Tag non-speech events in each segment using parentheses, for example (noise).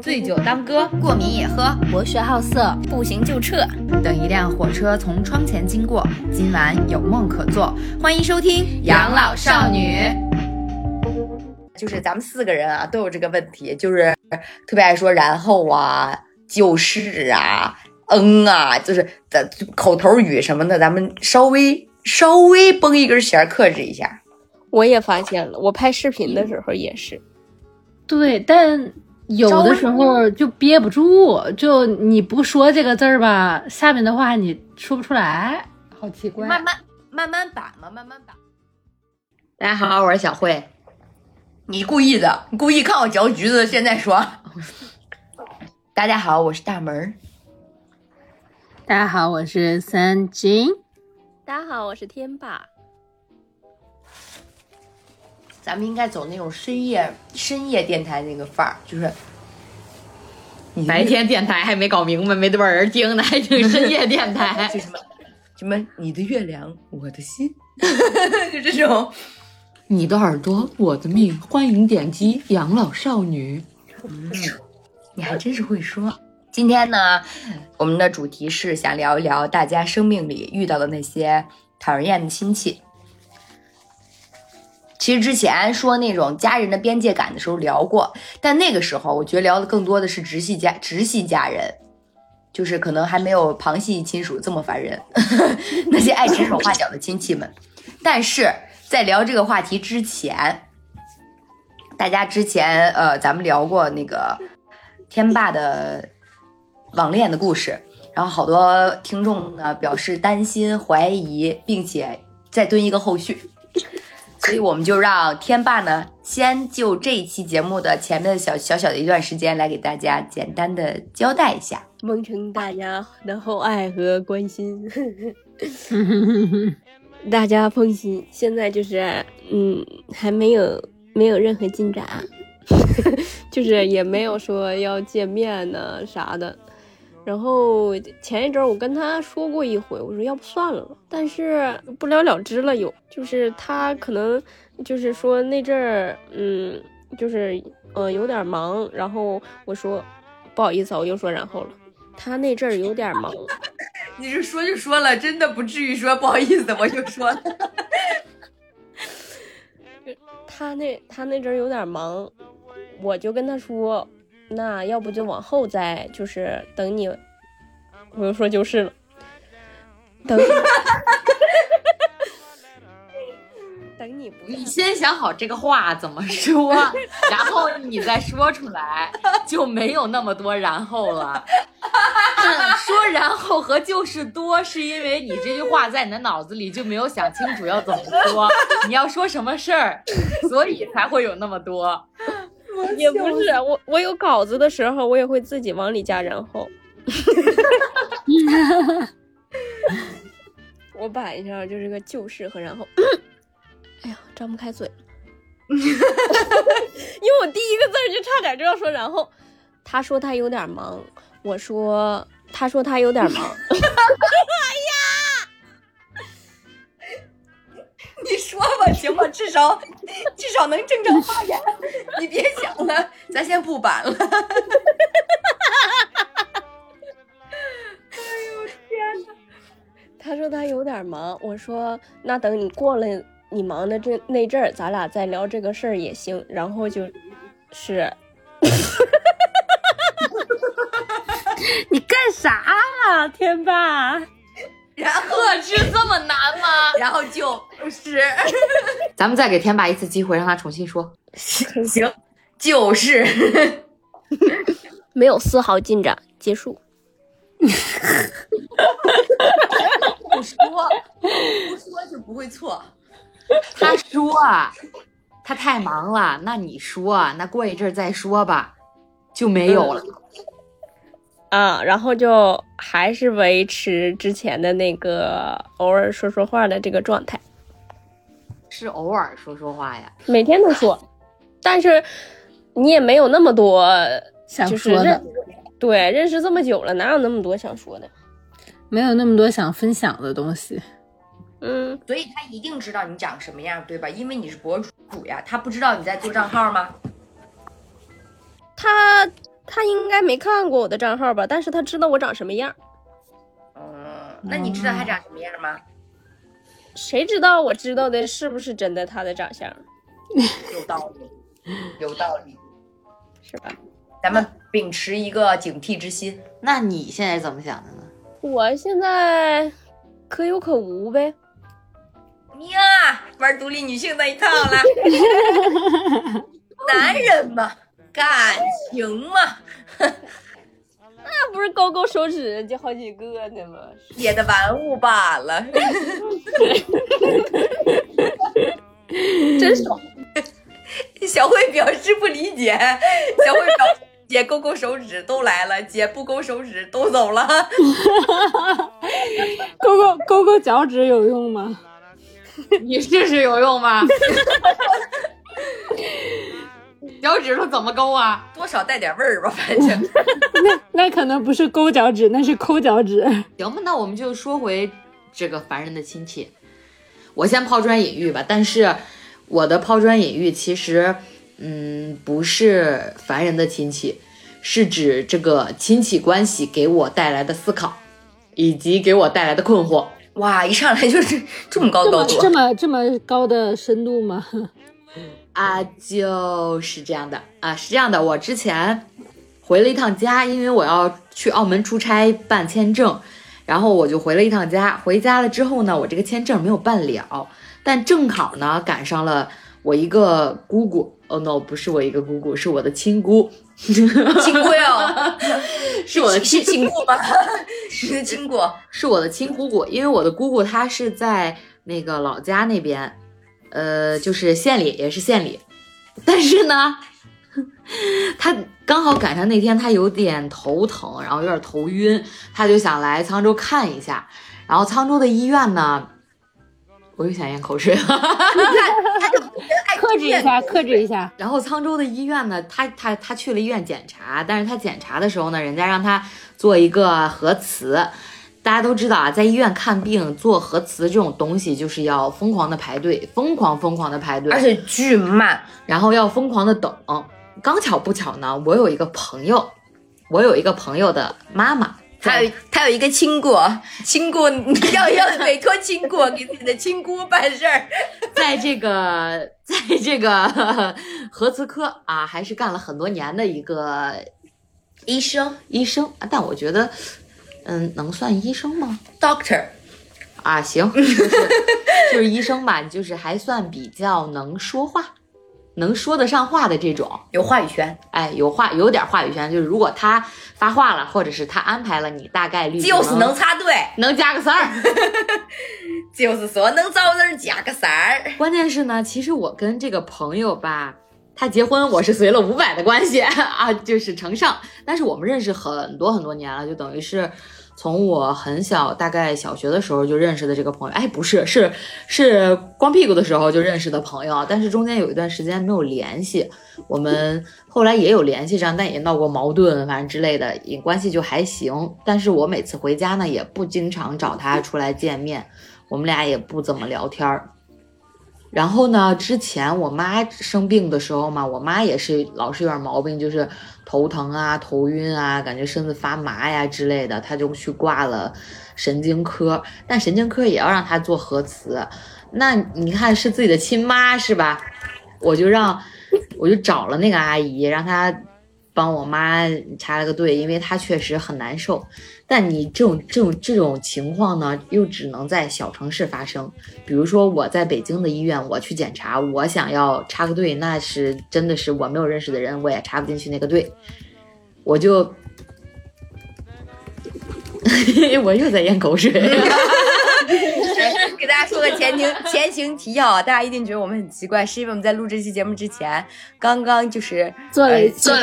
醉酒当歌，过敏也喝，博学好色，不行就撤。等一辆火车从窗前经过，今晚有梦可做。欢迎收听《养老少女》。就是咱们四个人啊，都有这个问题，就是特别爱说然后啊、就是啊、嗯啊，就是咱口头语什么的，咱们稍微稍微绷一根弦，克制一下。我也发现了，我拍视频的时候也是。对，但有的时候就憋不住，就你不说这个字儿吧，下面的话你说不出来，好奇怪。慢慢慢慢把嘛，慢慢把。大家好，我是小慧。你故意的，你故意看我嚼橘子，现在说。大家好，我是大门儿。大家好，我是三金。大家好，我是天霸。咱们应该走那种深夜深夜电台那个范儿，就是白天电台还没搞明白，没多少人听呢，还听深夜电台。(laughs) 就什么什么你的月亮，我的心，(laughs) 就这种。你的耳朵，我的命，欢迎点击养老少女。嗯，你还真是会说。今天呢，我们的主题是想聊一聊大家生命里遇到的那些讨人厌的亲戚。其实之前说那种家人的边界感的时候聊过，但那个时候我觉得聊的更多的是直系家直系家人，就是可能还没有旁系亲属这么烦人，(laughs) 那些爱指手画脚的亲戚们。但是在聊这个话题之前，大家之前呃咱们聊过那个天霸的网恋的故事，然后好多听众呢表示担心、怀疑，并且再蹲一个后续。所以我们就让天霸呢，先就这一期节目的前面的小小小的一段时间，来给大家简单的交代一下，蒙承大家的厚爱和关心。(laughs) 大家放心，现在就是嗯，还没有没有任何进展，(laughs) 就是也没有说要见面呢啥的。然后前一阵我跟他说过一回，我说要不算了吧，但是不了了之了有，就是他可能就是说那阵儿，嗯，就是呃有点忙，然后我说不好意思，我又说然后了，他那阵儿有点忙，(laughs) 你是说就说了，真的不至于说不好意思，我就说了。(laughs) 他那他那阵儿有点忙，我就跟他说。那要不就往后再，就是等你，我就说就是了，等，(laughs) 等你不，你先想好这个话怎么说，(laughs) 然后你再说出来，就没有那么多然后了。说然后和就是多，是因为你这句话在你的脑子里就没有想清楚要怎么说，你要说什么事儿，所以才会有那么多。也不是我，我有稿子的时候，我也会自己往里加然后。(laughs) 我摆一下，就是个就是和然后。(laughs) 哎呀，张不开嘴，(laughs) 因为我第一个字就差点就要说然后。他说他有点忙，我说他说他有点忙。哎呀，你说吧，行吧，至少至少能正常发言。你别想了，咱先不板了。(laughs) 哎呦天哪！他说他有点忙，我说那等你过了你忙的这那阵儿，咱俩再聊这个事儿也行。然后就是，咱们再给天霸一次机会，让他重新说。行，就是，(laughs) 没有丝毫进展，结束。不说，不说就不会错。他说他太忙了，那你说，那过一阵再说吧，就没有了。啊，然后就还是维持之前的那个偶尔说说话的这个状态，是偶尔说说话呀，每天都说，(laughs) 但是你也没有那么多想说的，对，认识这么久了，哪有那么多想说的？没有那么多想分享的东西。嗯，所以他一定知道你长什么样，对吧？因为你是博主呀，他不知道你在做账号吗？他他应该没看过我的账号吧？但是他知道我长什么样。嗯，那你知道他长什么样吗？谁知道我知道的是不是真的他的长相？有道理，有道理，是吧？咱们秉持一个警惕之心。那你现在怎么想的呢？我现在可有可无呗。呀，玩独立女性那一套了。(laughs) 男人嘛，感情嘛，那不是勾勾手指就好几个呢吗？写的玩物罢了。真爽。小慧表示不理解，小慧表示姐勾勾手指都来了，姐不勾手指都走了。(laughs) 勾勾勾勾脚趾有用吗？你试试有用吗？(laughs) 脚趾头怎么勾啊？多少带点味儿吧，反正。(laughs) 那那可能不是勾脚趾，那是抠脚趾。行吧，那我们就说回这个烦人的亲戚。我先抛砖引玉吧，但是我的抛砖引玉其实，嗯，不是烦人的亲戚，是指这个亲戚关系给我带来的思考，以及给我带来的困惑。哇，一上来就是这么高高度，这么这么高的深度吗？啊，就是这样的啊，是这样的。我之前回了一趟家，因为我要去澳门出差办签证，然后我就回了一趟家。回家了之后呢，我这个签证没有办了，但正好呢赶上了我一个姑姑。哦 no，不是我一个姑姑，是我的亲姑。亲姑哟，(laughs) 是我的亲亲姑吗？(laughs) 是亲姑，是我的亲姑姑。因为我的姑姑她是在那个老家那边，呃，就是县里，也是县里。但是呢，他刚好赶上那天他有点头疼，然后有点头晕，他就想来沧州看一下。然后沧州的医院呢，我又想咽口水了。(laughs) 克制一下，克制一下。然后沧州的医院呢，他他他去了医院检查，但是他检查的时候呢，人家让他做一个核磁。大家都知道啊，在医院看病做核磁这种东西，就是要疯狂的排队，疯狂疯狂的排队，而且巨慢，然后要疯狂的等。刚巧不巧呢，我有一个朋友，我有一个朋友的妈妈。她有她有一个亲姑，亲姑要要委托亲姑给自己的亲姑办事儿，(laughs) 在这个在这个核磁科啊，还是干了很多年的一个医生医生，但我觉得，嗯，能算医生吗？Doctor 啊，行，(laughs) 就是就是医生吧，就是还算比较能说话。能说得上话的这种有话语权，哎，有话有点话语权，就是如果他发话了，或者是他安排了你，大概率就是能插队，能加个塞儿，就是说能找人加个塞儿。关键是呢，其实我跟这个朋友吧，他结婚我是随了五百的关系 (laughs) 啊，就是承上，但是我们认识很多很多年了，就等于是。从我很小，大概小学的时候就认识的这个朋友，哎，不是，是是光屁股的时候就认识的朋友，但是中间有一段时间没有联系，我们后来也有联系上，但也闹过矛盾，反正之类的，也关系就还行。但是我每次回家呢，也不经常找他出来见面，我们俩也不怎么聊天儿。然后呢，之前我妈生病的时候嘛，我妈也是老是有点毛病，就是头疼啊、头晕啊，感觉身子发麻呀之类的，她就去挂了神经科。但神经科也要让她做核磁，那你看是自己的亲妈是吧？我就让我就找了那个阿姨，让她帮我妈插了个队，因为她确实很难受。但你这种这种这种情况呢，又只能在小城市发生。比如说我在北京的医院，我去检查，我想要插个队，那是真的是我没有认识的人，我也插不进去那个队。我就，(laughs) 我又在咽口水。(laughs) 给大家说个前情前情提要啊，大家一定觉得我们很奇怪，是因为我们在录这期节目之前，刚刚就是做了做了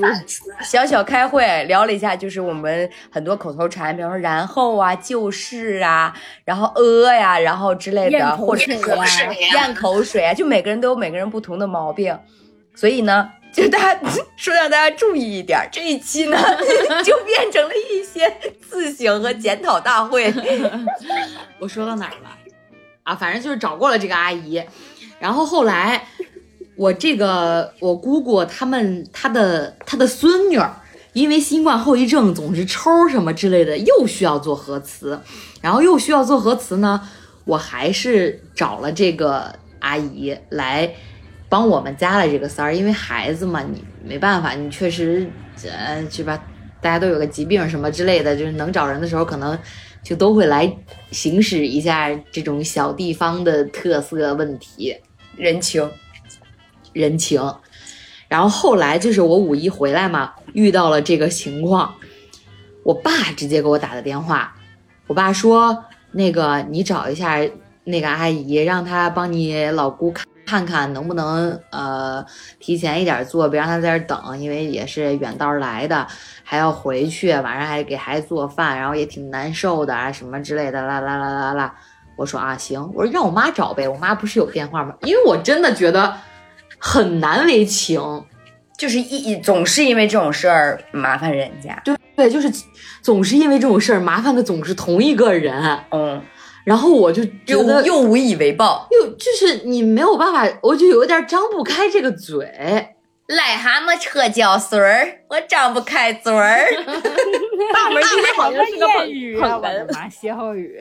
反思，小小开会聊了一下，就是我们很多口头禅，比方说然后啊，就是啊，然后呃呀，然后之类的，或者咽口水啊，就每个人都有每个人不同的毛病，所以呢。就大家说让大家注意一点，这一期呢 (laughs) 就变成了一些自省和检讨大会。(laughs) 我说到哪儿了？啊，反正就是找过了这个阿姨，然后后来我这个我姑姑他们她的她的孙女儿，因为新冠后遗症总是抽什么之类的，又需要做核磁，然后又需要做核磁呢，我还是找了这个阿姨来帮我们加了这个三儿，因为孩子嘛，你没办法，你确实呃是吧？大家都有个疾病什么之类的，就是能找人的时候，可能就都会来行使一下这种小地方的特色问题。人情，人情。然后后来就是我五一回来嘛，遇到了这个情况，我爸直接给我打的电话，我爸说那个你找一下那个阿姨，让她帮你老姑看看看能不能呃提前一点做，别让他在这儿等，因为也是远道而来的，还要回去，晚上还给孩子做饭，然后也挺难受的啊什么之类的，啦啦啦啦啦。我说啊行，我说让我妈找呗，我妈不是有电话吗？因为我真的觉得很难为情，就是一总是因为这种事儿麻烦人家。对对，就是总是因为这种事儿麻烦的总是同一个人，嗯，然后我就觉又得又无以为报。又就是你没有办法，我就有点张不开这个嘴。癞蛤蟆扯脚水儿，我张不开嘴儿。(laughs) 大门今天好像是个谚语啊！我的妈，歇后语。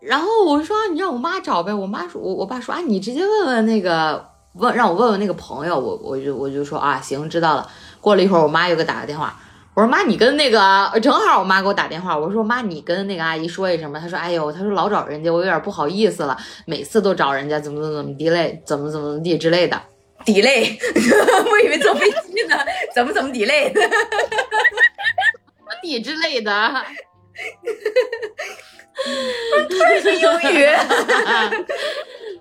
然后我说你让我妈找呗，我妈说，我我爸说啊，你直接问问那个问让我问问那个朋友，我我就我就说啊行知道了。过了一会儿，我妈又给打个电话，我说妈你跟那个正好我妈给我打电话，我说妈你跟那个阿姨说一声吧。她说哎呦，她说老找人家，我有点不好意思了，每次都找人家怎么怎么怎么地嘞，怎么怎么地之类的。delay，(laughs) 我以为坐飞机呢，怎么怎么 delay？地之类的，是英语。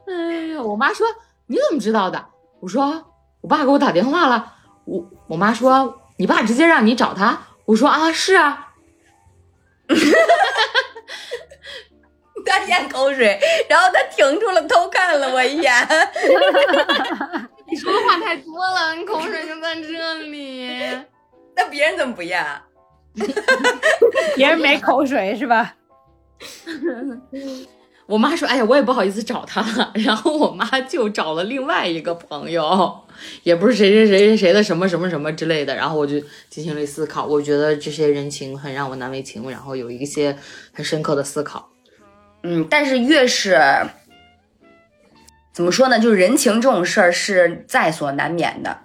哎呀，我妈说你怎么知道的？我说我爸给我打电话了。我我妈说你爸直接让你找他。我说啊是啊，(laughs) 他咽口水，然后他停住了，偷看了我一眼。(laughs) 你说的话太多了，你口水就在这里。(laughs) 那别人怎么不咽？别人没口水是吧？我妈说：“哎呀，我也不好意思找他了。”然后我妈就找了另外一个朋友，也不是谁谁谁谁谁的什么什么什么之类的。然后我就进行了思考，我觉得这些人情很让我难为情，然后有一些很深刻的思考。嗯，但是越是怎么说呢，就是人情这种事儿是在所难免的，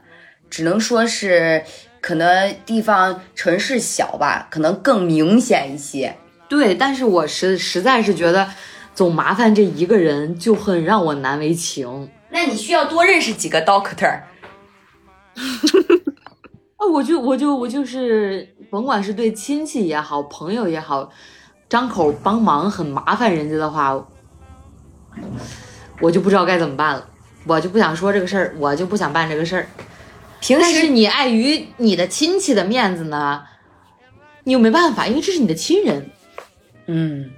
只能说是可能地方城市小吧，可能更明显一些。对，但是我实实在是觉得总麻烦这一个人就很让我难为情。那你需要多认识几个 doctor。(laughs) 啊，我就我就我就是，甭管是对亲戚也好，朋友也好，张口帮忙很麻烦人家的话，我就不知道该怎么办了。我就不想说这个事儿，我就不想办这个事儿。平但是时你碍于你的亲戚的面子呢，你又没办法，因为这是你的亲人。嗯，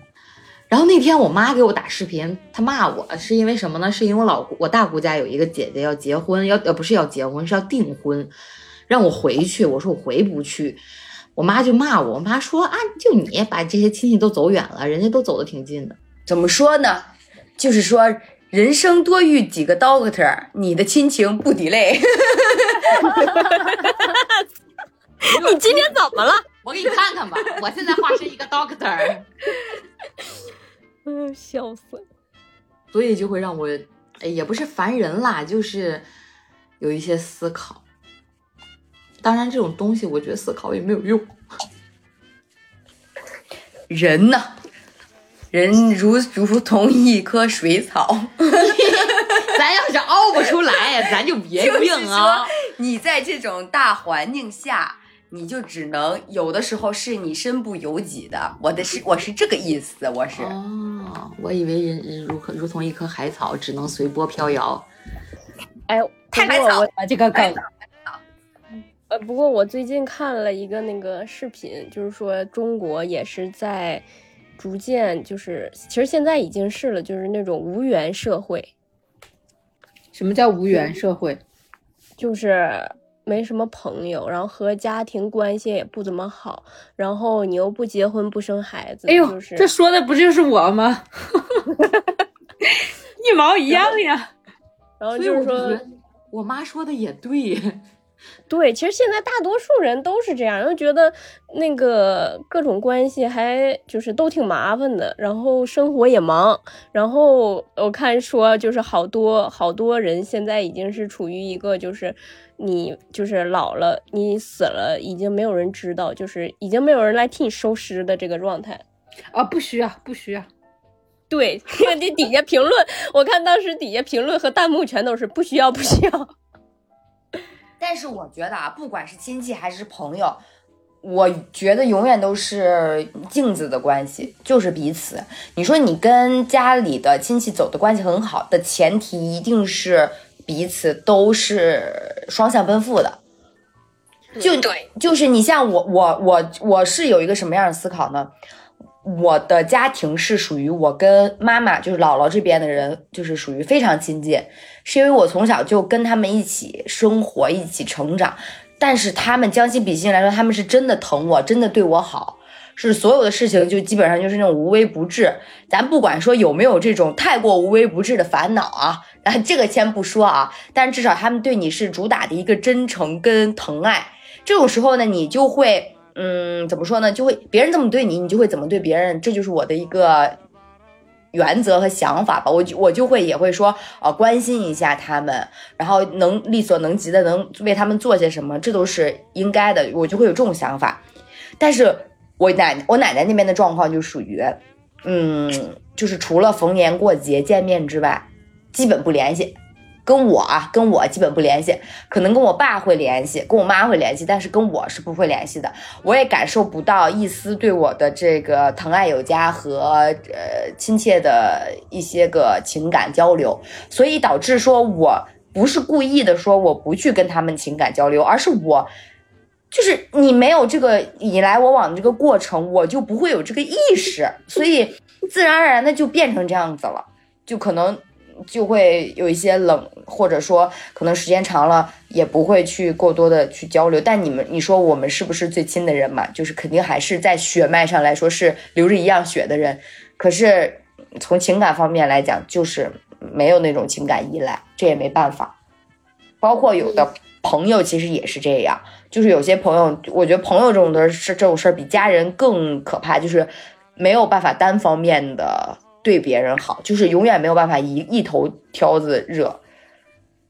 然后那天我妈给我打视频，她骂我是因为什么呢？是因为我老姑我大姑家有一个姐姐要结婚，要呃不是要结婚，是要订婚，让我回去。我说我回不去，我妈就骂我，我妈说啊，就你把这些亲戚都走远了，人家都走的挺近的。怎么说呢？就是说人生多遇几个 doctor，你的亲情不 delay。(laughs) 你今天怎么了？我给你看看吧，我现在化身一个 doctor，嗯，(laughs) 笑死了。所以就会让我，哎，也不是烦人啦，就是有一些思考。当然，这种东西我觉得思考也没有用。人呢，人如如同一棵水草，(laughs) 咱要是熬不出来，咱就别 (laughs) 就是病啊。你在这种大环境下，你就只能有的时候是你身不由己的。我的是我是这个意思，我是。哦，我以为人人如如同一棵海草，只能随波飘摇。哎，太海草不过我啊，这个梗，呃，不过我最近看了一个那个视频，就是说中国也是在逐渐，就是其实现在已经是了，就是那种无缘社会，什么叫无缘社会？就是没什么朋友，然后和家庭关系也不怎么好，然后你又不结婚不生孩子，哎呦，就是这说的不就是我吗？(laughs) 一毛一样呀！然后就是说我妈说的也对，对，其实现在大多数人都是这样，然后觉得那个各种关系还就是都挺麻烦的，然后生活也忙，然后我看说就是好多好多人现在已经是处于一个就是你就是老了，你死了，已经没有人知道，就是已经没有人来替你收尸的这个状态。啊，不需要，不需要。对，这底下评论，我看当时底下评论和弹幕全都是不需要，不需要。(laughs) 但是我觉得啊，不管是亲戚还是朋友，我觉得永远都是镜子的关系，就是彼此。你说你跟家里的亲戚走的关系很好的前提，一定是彼此都是双向奔赴的。就对，就是你像我，我我我是有一个什么样的思考呢？我的家庭是属于我跟妈妈，就是姥姥这边的人，就是属于非常亲近，是因为我从小就跟他们一起生活，一起成长。但是他们将心比心来说，他们是真的疼我，真的对我好，是所有的事情就基本上就是那种无微不至。咱不管说有没有这种太过无微不至的烦恼啊，啊，(laughs) 这个先不说啊，但至少他们对你是主打的一个真诚跟疼爱。这种时候呢，你就会，嗯，怎么说呢？就会别人这么对你，你就会怎么对别人，这就是我的一个原则和想法吧。我就我就会也会说，呃，关心一下他们，然后能力所能及的能为他们做些什么，这都是应该的。我就会有这种想法。但是我奶我奶奶那边的状况就属于，嗯，就是除了逢年过节见面之外，基本不联系。跟我啊，跟我基本不联系，可能跟我爸会联系，跟我妈会联系，但是跟我是不会联系的。我也感受不到一丝对我的这个疼爱有加和呃亲切的一些个情感交流，所以导致说我不是故意的说我不去跟他们情感交流，而是我就是你没有这个你来我往的这个过程，我就不会有这个意识，所以自然而然的就变成这样子了，就可能。就会有一些冷，或者说可能时间长了也不会去过多的去交流。但你们，你说我们是不是最亲的人嘛？就是肯定还是在血脉上来说是流着一样血的人。可是从情感方面来讲，就是没有那种情感依赖，这也没办法。包括有的朋友其实也是这样，就是有些朋友，我觉得朋友这种的事，这种事儿比家人更可怕，就是没有办法单方面的。对别人好，就是永远没有办法一一头挑子热。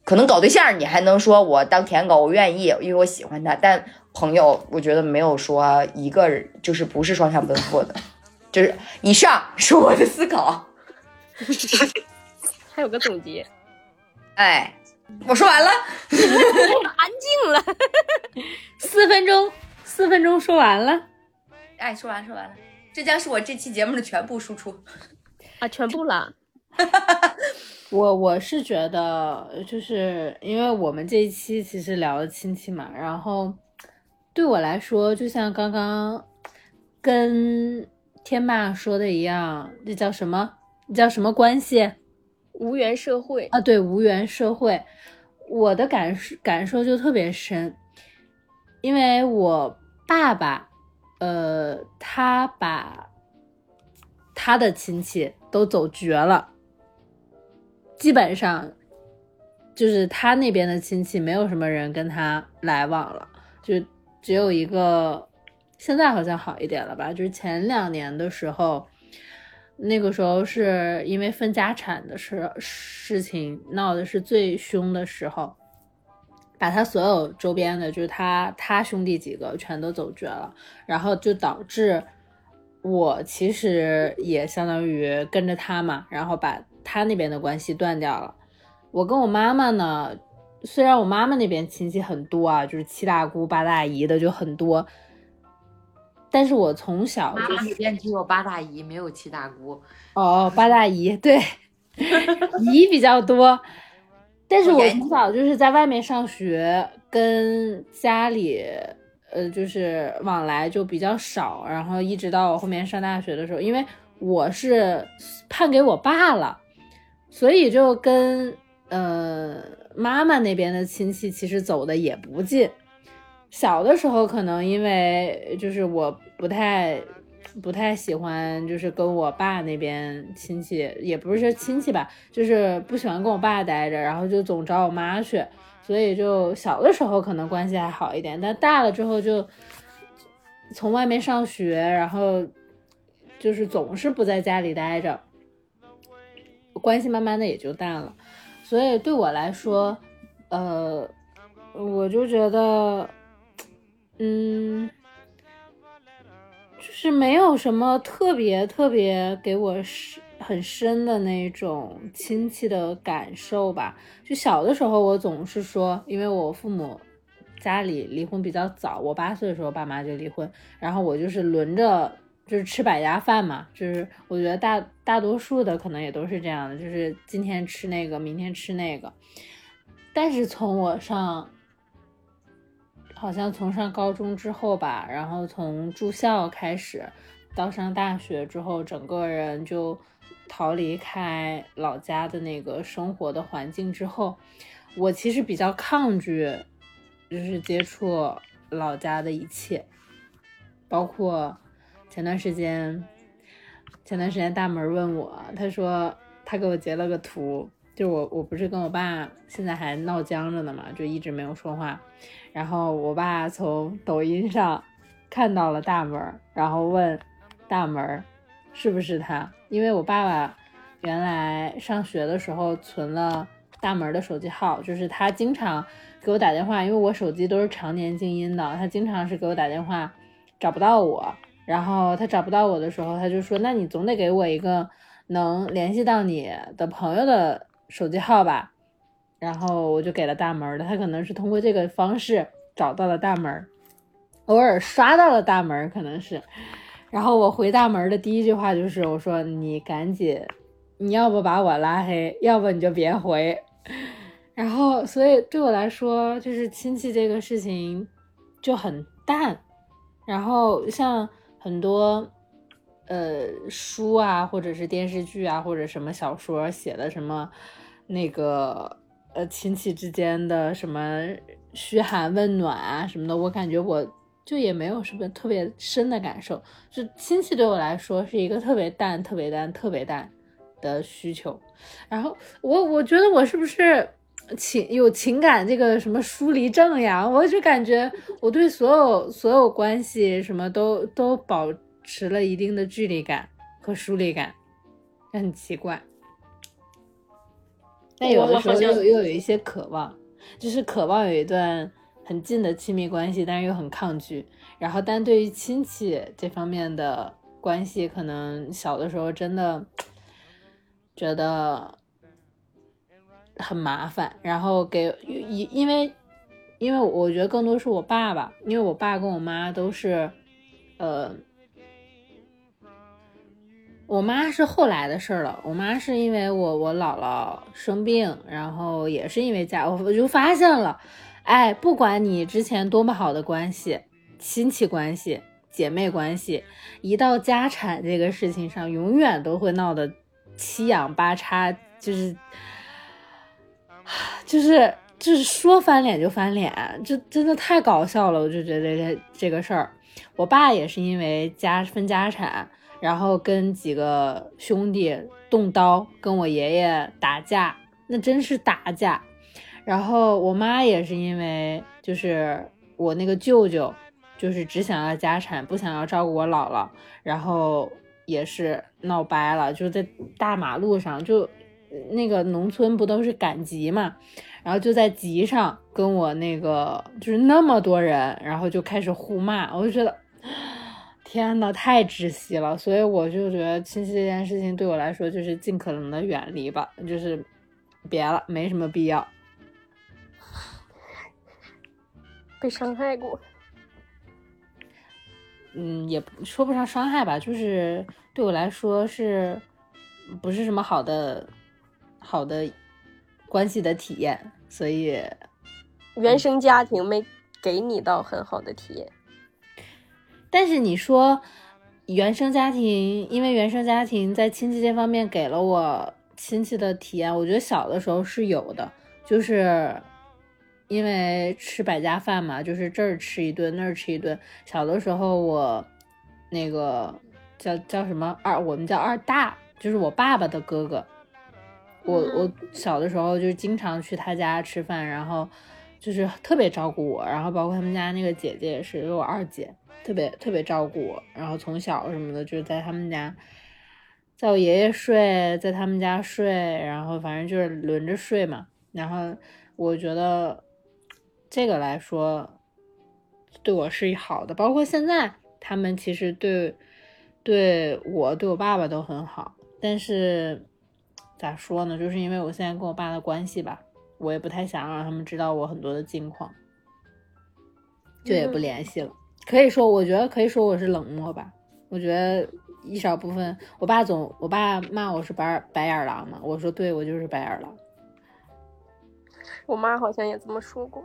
可能搞对象，你还能说我当舔狗，我愿意，因为我喜欢他。但朋友，我觉得没有说一个人就是不是双向奔赴的。就是以上是我的思考。(laughs) 还有个总结。哎，我说完了，(laughs) 安静了，四分钟，四分钟说完了。哎，说完说完了，这将是我这期节目的全部输出。啊，全部了。(laughs) 我我是觉得，就是因为我们这一期其实聊了亲戚嘛，然后对我来说，就像刚刚跟天霸说的一样，这叫什么？叫什么关系？无缘社会啊，对，无缘社会。我的感受感受就特别深，因为我爸爸，呃，他把他的亲戚。都走绝了，基本上就是他那边的亲戚没有什么人跟他来往了，就只有一个，现在好像好一点了吧？就是前两年的时候，那个时候是因为分家产的事事情闹的是最凶的时候，把他所有周边的，就是他他兄弟几个全都走绝了，然后就导致。我其实也相当于跟着他嘛，然后把他那边的关系断掉了。我跟我妈妈呢，虽然我妈妈那边亲戚很多啊，就是七大姑八大姨的就很多，但是我从小就那边只有八大姨，没有七大姑。哦，八大姨对，(laughs) 姨比较多，但是我从小就是在外面上学，跟家里。呃，就是往来就比较少，然后一直到我后面上大学的时候，因为我是判给我爸了，所以就跟呃妈妈那边的亲戚其实走的也不近。小的时候可能因为就是我不太不太喜欢，就是跟我爸那边亲戚，也不是说亲戚吧，就是不喜欢跟我爸待着，然后就总找我妈去，所以就小的时候可能关系还好一点，但大了之后就从外面上学，然后就是总是不在家里待着，关系慢慢的也就淡了。所以对我来说，呃，我就觉得，嗯。就是没有什么特别特别给我是很深的那种亲戚的感受吧。就小的时候，我总是说，因为我父母家里离婚比较早，我八岁的时候爸妈就离婚，然后我就是轮着就是吃百家饭嘛。就是我觉得大大多数的可能也都是这样的，就是今天吃那个，明天吃那个。但是从我上。好像从上高中之后吧，然后从住校开始，到上大学之后，整个人就逃离开老家的那个生活的环境之后，我其实比较抗拒，就是接触老家的一切，包括前段时间，前段时间大门问我，他说他给我截了个图，就我我不是跟我爸现在还闹僵着呢嘛，就一直没有说话。然后我爸从抖音上看到了大门，然后问大门是不是他，因为我爸爸原来上学的时候存了大门的手机号，就是他经常给我打电话，因为我手机都是常年静音的，他经常是给我打电话找不到我，然后他找不到我的时候，他就说那你总得给我一个能联系到你的朋友的手机号吧。然后我就给了大门的，他可能是通过这个方式找到了大门，偶尔刷到了大门，可能是。然后我回大门的第一句话就是：“我说你赶紧，你要不把我拉黑，要不你就别回。”然后，所以对我来说，就是亲戚这个事情就很淡。然后像很多呃书啊，或者是电视剧啊，或者什么小说写的什么那个。呃，亲戚之间的什么嘘寒问暖啊什么的，我感觉我就也没有什么特别深的感受。就亲戚对我来说是一个特别淡、特别淡、特别淡的需求。然后我我觉得我是不是情有情感这个什么疏离症呀？我就感觉我对所有所有关系什么都都保持了一定的距离感和疏离感，很奇怪。但有的时候又又有一些渴望，就是渴望有一段很近的亲密关系，但是又很抗拒。然后，但对于亲戚这方面的关系，可能小的时候真的觉得很麻烦。然后给因因为因为我觉得更多是我爸爸，因为我爸跟我妈都是呃。我妈是后来的事儿了。我妈是因为我我姥姥生病，然后也是因为家，我我就发现了，哎，不管你之前多么好的关系，亲戚关系、姐妹关系，一到家产这个事情上，永远都会闹得七仰八叉，就是就是就是说翻脸就翻脸，这真的太搞笑了。我就觉得这这个事儿，我爸也是因为家分家产。然后跟几个兄弟动刀，跟我爷爷打架，那真是打架。然后我妈也是因为，就是我那个舅舅，就是只想要家产，不想要照顾我姥姥，然后也是闹掰了，就在大马路上，就那个农村不都是赶集嘛，然后就在集上跟我那个就是那么多人，然后就开始互骂，我就觉得。天呐，太窒息了，所以我就觉得亲戚这件事情对我来说就是尽可能的远离吧，就是别了，没什么必要。被伤害过，嗯，也说不上伤害吧，就是对我来说是不是什么好的好的关系的体验，所以原生家庭没给你到很好的体验。但是你说原生家庭，因为原生家庭在亲戚这方面给了我亲戚的体验，我觉得小的时候是有的，就是因为吃百家饭嘛，就是这儿吃一顿那儿吃一顿。小的时候我那个叫叫什么二，我们叫二大，就是我爸爸的哥哥。我我小的时候就经常去他家吃饭，然后就是特别照顾我，然后包括他们家那个姐姐也是，有我二姐，特别特别照顾我，然后从小什么的就是在他们家，在我爷爷睡，在他们家睡，然后反正就是轮着睡嘛。然后我觉得这个来说对我是好的，包括现在他们其实对对我对我爸爸都很好，但是。咋说呢？就是因为我现在跟我爸的关系吧，我也不太想让他们知道我很多的近况，就也不联系了。可以说，我觉得可以说我是冷漠吧。我觉得一少部分，我爸总我爸骂我是白白眼狼嘛，我说对，我就是白眼狼。我妈好像也这么说过。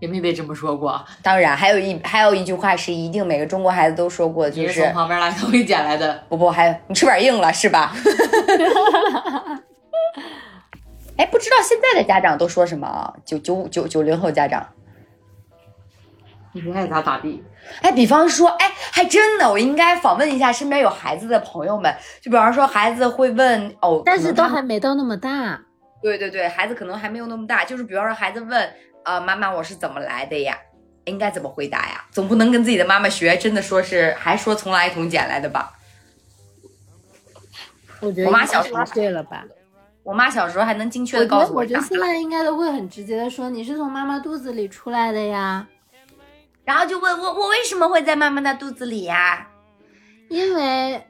也没被这么说过。当然，还有一还有一句话是一定每个中国孩子都说过，就是从旁边垃圾桶里捡来的。不不，还有你翅膀硬了是吧？(laughs) 哎，不知道现在的家长都说什么？九九九九零后家长，你爱咋咋地。哎，比方说，哎，还真的，我应该访问一下身边有孩子的朋友们。就比方说，孩子会问哦，但是都还没到那么大。对对对，孩子可能还没有那么大。就是比方说，孩子问。啊，妈妈，我是怎么来的呀？应该怎么回答呀？总不能跟自己的妈妈学，真的说是还说从垃圾桶捡来的吧？我觉得我妈小时候对了吧？我妈小时候还能精确的告诉我。我觉得现在应该都会很直接的说你是从妈妈肚子里出来的呀，然后就问我我为什么会在妈妈的肚子里呀？因为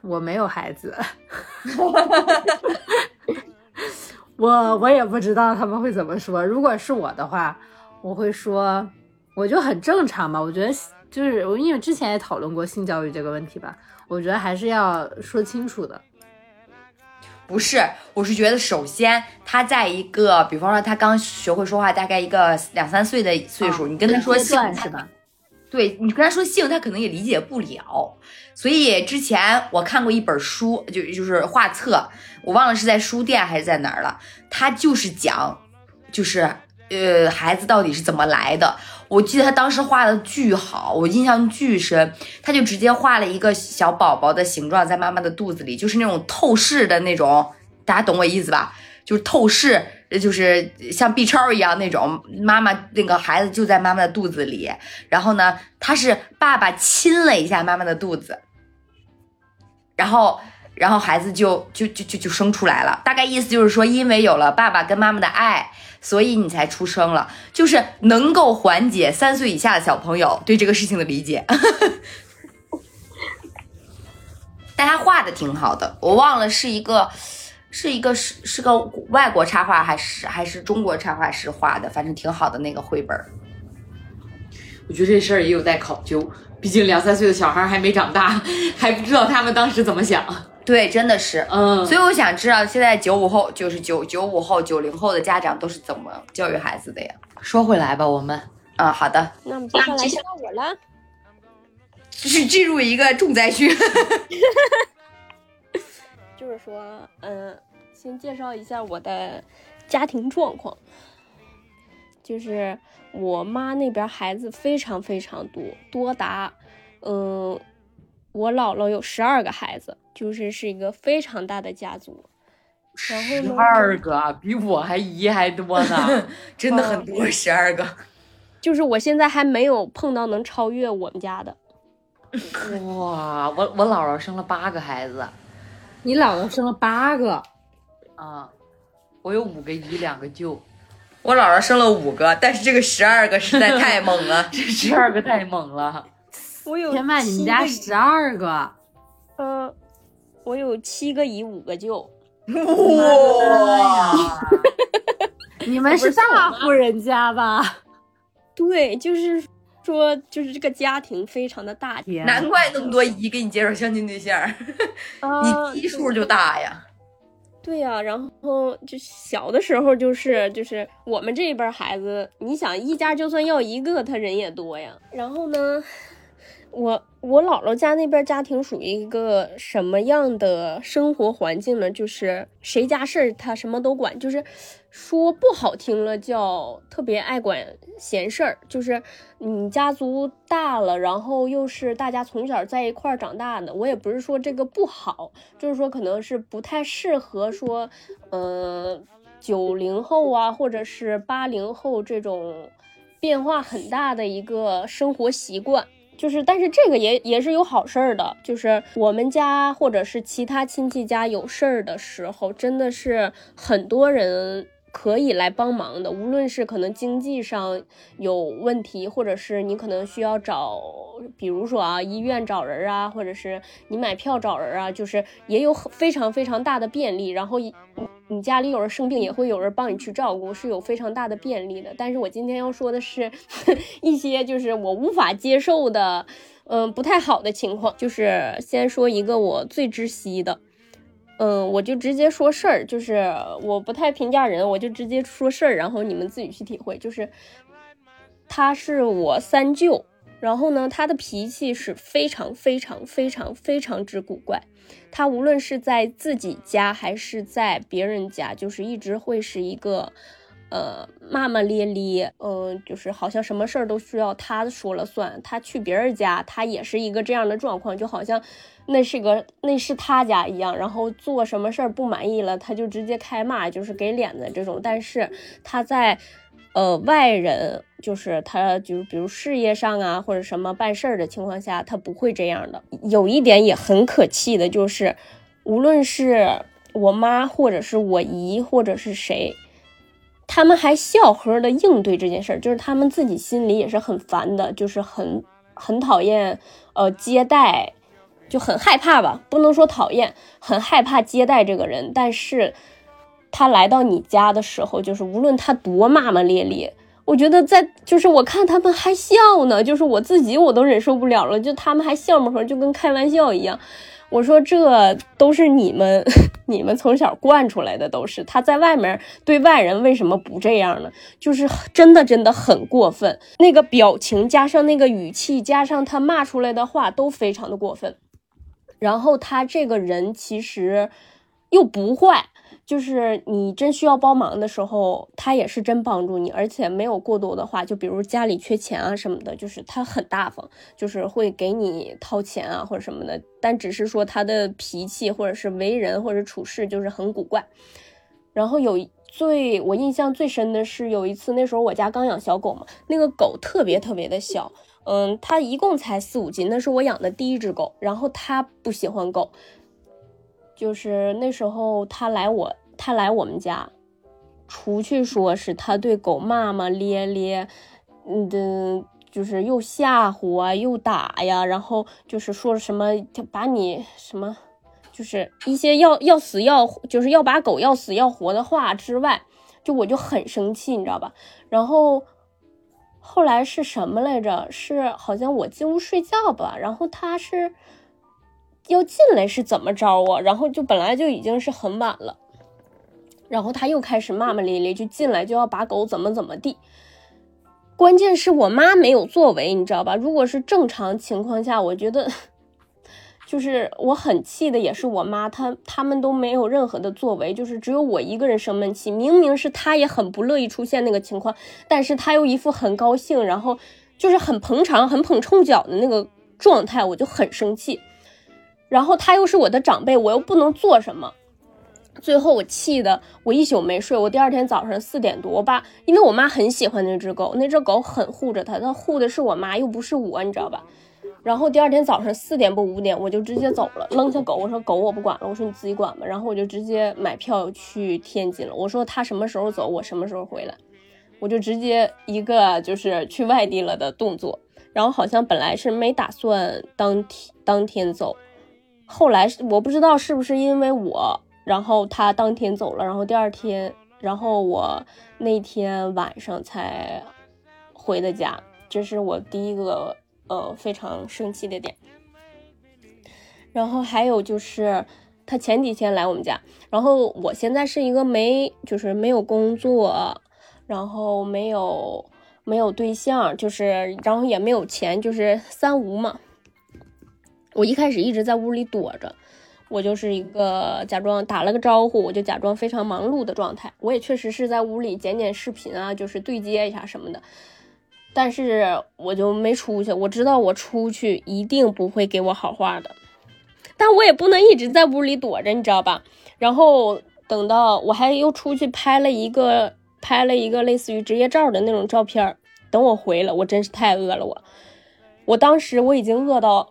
我没有孩子。(laughs) 我我也不知道他们会怎么说。如果是我的话，我会说，我就很正常吧。我觉得就是我，因为之前也讨论过性教育这个问题吧。我觉得还是要说清楚的。不是，我是觉得首先他在一个，比方说他刚学会说话，大概一个两三岁的岁数，你跟他说性是吧？对你跟他说性，他可能也理解不了。所以之前我看过一本书，就就是画册。我忘了是在书店还是在哪儿了，他就是讲，就是呃孩子到底是怎么来的。我记得他当时画的巨好，我印象巨深。他就直接画了一个小宝宝的形状在妈妈的肚子里，就是那种透视的那种，大家懂我意思吧？就是透视，就是像 B 超一样那种。妈妈那个孩子就在妈妈的肚子里，然后呢，他是爸爸亲了一下妈妈的肚子，然后。然后孩子就就就就就生出来了，大概意思就是说，因为有了爸爸跟妈妈的爱，所以你才出生了，就是能够缓解三岁以下的小朋友对这个事情的理解。(laughs) 但他画的挺好的，我忘了是一个是一个是是个外国插画还是还是中国插画师画的，反正挺好的那个绘本。我觉得这事儿也有待考究，毕竟两三岁的小孩还没长大，还不知道他们当时怎么想。对，真的是，嗯，所以我想知道现在九五后，就是九九五后、九零后的家长都是怎么教育孩子的呀？说回来吧，我们，啊，好的，那么接下来就到我了，是进入一个重灾区，(laughs) (laughs) 就是说，嗯，先介绍一下我的家庭状况，就是我妈那边孩子非常非常多，多达，嗯，我姥姥有十二个孩子。就是是一个非常大的家族，十二个比我还姨还多呢，(laughs) 真的很多，十二个。就是我现在还没有碰到能超越我们家的。哇，我我姥姥生了八个孩子，你姥姥生了八个啊？我有五个姨，两个舅。我姥姥生了五个，但是这个十二个实在太猛了，(laughs) 这十二个太猛了。我有天呐，你们家十二个？嗯。我有七个姨，五个舅，哇！(laughs) 你们是大户人家吧？对，就是说，就是这个家庭非常的大，难怪那么多姨给你介绍相亲对象，(laughs) 你基数就大呀。对呀，然后就小的时候就是就是我们这一辈孩子，你想一家就算要一个，他人也多呀。然后呢？我我姥姥家那边家庭属于一个什么样的生活环境呢？就是谁家事儿他什么都管，就是说不好听了叫特别爱管闲事儿。就是你家族大了，然后又是大家从小在一块儿长大的，我也不是说这个不好，就是说可能是不太适合说，呃，九零后啊，或者是八零后这种变化很大的一个生活习惯。就是，但是这个也也是有好事儿的，就是我们家或者是其他亲戚家有事儿的时候，真的是很多人可以来帮忙的。无论是可能经济上有问题，或者是你可能需要找，比如说啊医院找人啊，或者是你买票找人啊，就是也有非常非常大的便利。然后你家里有人生病，也会有人帮你去照顾，是有非常大的便利的。但是我今天要说的是 (laughs) 一些就是我无法接受的，嗯，不太好的情况。就是先说一个我最窒息的，嗯，我就直接说事儿，就是我不太评价人，我就直接说事儿，然后你们自己去体会。就是他是我三舅，然后呢，他的脾气是非常非常非常非常之古怪。他无论是在自己家还是在别人家，就是一直会是一个，呃，骂骂咧咧，嗯，就是好像什么事儿都需要他说了算。他去别人家，他也是一个这样的状况，就好像那是个那是他家一样。然后做什么事儿不满意了，他就直接开骂，就是给脸的这种。但是他在。呃，外人就是他，就是比如事业上啊，或者什么办事儿的情况下，他不会这样的。有一点也很可气的，就是无论是我妈，或者是我姨，或者是谁，他们还笑呵的应对这件事儿，就是他们自己心里也是很烦的，就是很很讨厌，呃，接待就很害怕吧，不能说讨厌，很害怕接待这个人，但是。他来到你家的时候，就是无论他多骂骂咧咧，我觉得在就是我看他们还笑呢，就是我自己我都忍受不了了，就他们还笑么呵，就跟开玩笑一样。我说这都是你们 (laughs) 你们从小惯出来的，都是他在外面对外人为什么不这样呢？就是真的真的很过分，那个表情加上那个语气加上他骂出来的话都非常的过分。然后他这个人其实又不坏。就是你真需要帮忙的时候，他也是真帮助你，而且没有过多的话，就比如家里缺钱啊什么的，就是他很大方，就是会给你掏钱啊或者什么的。但只是说他的脾气或者是为人或者处事就是很古怪。然后有最我印象最深的是有一次，那时候我家刚养小狗嘛，那个狗特别特别的小，嗯，它一共才四五斤，那是我养的第一只狗。然后它不喜欢狗。就是那时候他来我他来我们家，出去说是他对狗骂骂咧咧，嗯的，就是又吓唬啊又打呀，然后就是说什么他把你什么，就是一些要要死要就是要把狗要死要活的话之外，就我就很生气，你知道吧？然后后来是什么来着？是好像我进屋睡觉吧，然后他是。要进来是怎么着啊？然后就本来就已经是很晚了，然后他又开始骂骂咧咧，就进来就要把狗怎么怎么地。关键是我妈没有作为，你知道吧？如果是正常情况下，我觉得就是我很气的也是我妈，她他们都没有任何的作为，就是只有我一个人生闷气。明明是她也很不乐意出现那个情况，但是她又一副很高兴，然后就是很捧场、很捧臭脚的那个状态，我就很生气。然后他又是我的长辈，我又不能做什么。最后我气的我一宿没睡。我第二天早上四点多，我爸因为我妈很喜欢那只狗，那只狗很护着它，它护的是我妈，又不是我，你知道吧？然后第二天早上四点不五点，我就直接走了，扔下狗，我说狗我不管了，我说你自己管吧。然后我就直接买票去天津了。我说他什么时候走，我什么时候回来，我就直接一个就是去外地了的动作。然后好像本来是没打算当天当天走。后来我不知道是不是因为我，然后他当天走了，然后第二天，然后我那天晚上才回的家，这是我第一个呃非常生气的点。然后还有就是他前几天来我们家，然后我现在是一个没就是没有工作，然后没有没有对象，就是然后也没有钱，就是三无嘛。我一开始一直在屋里躲着，我就是一个假装打了个招呼，我就假装非常忙碌的状态。我也确实是在屋里剪剪视频啊，就是对接一下什么的。但是我就没出去，我知道我出去一定不会给我好话的，但我也不能一直在屋里躲着，你知道吧？然后等到我还又出去拍了一个拍了一个类似于职业照的那种照片，等我回来，我真是太饿了，我我当时我已经饿到，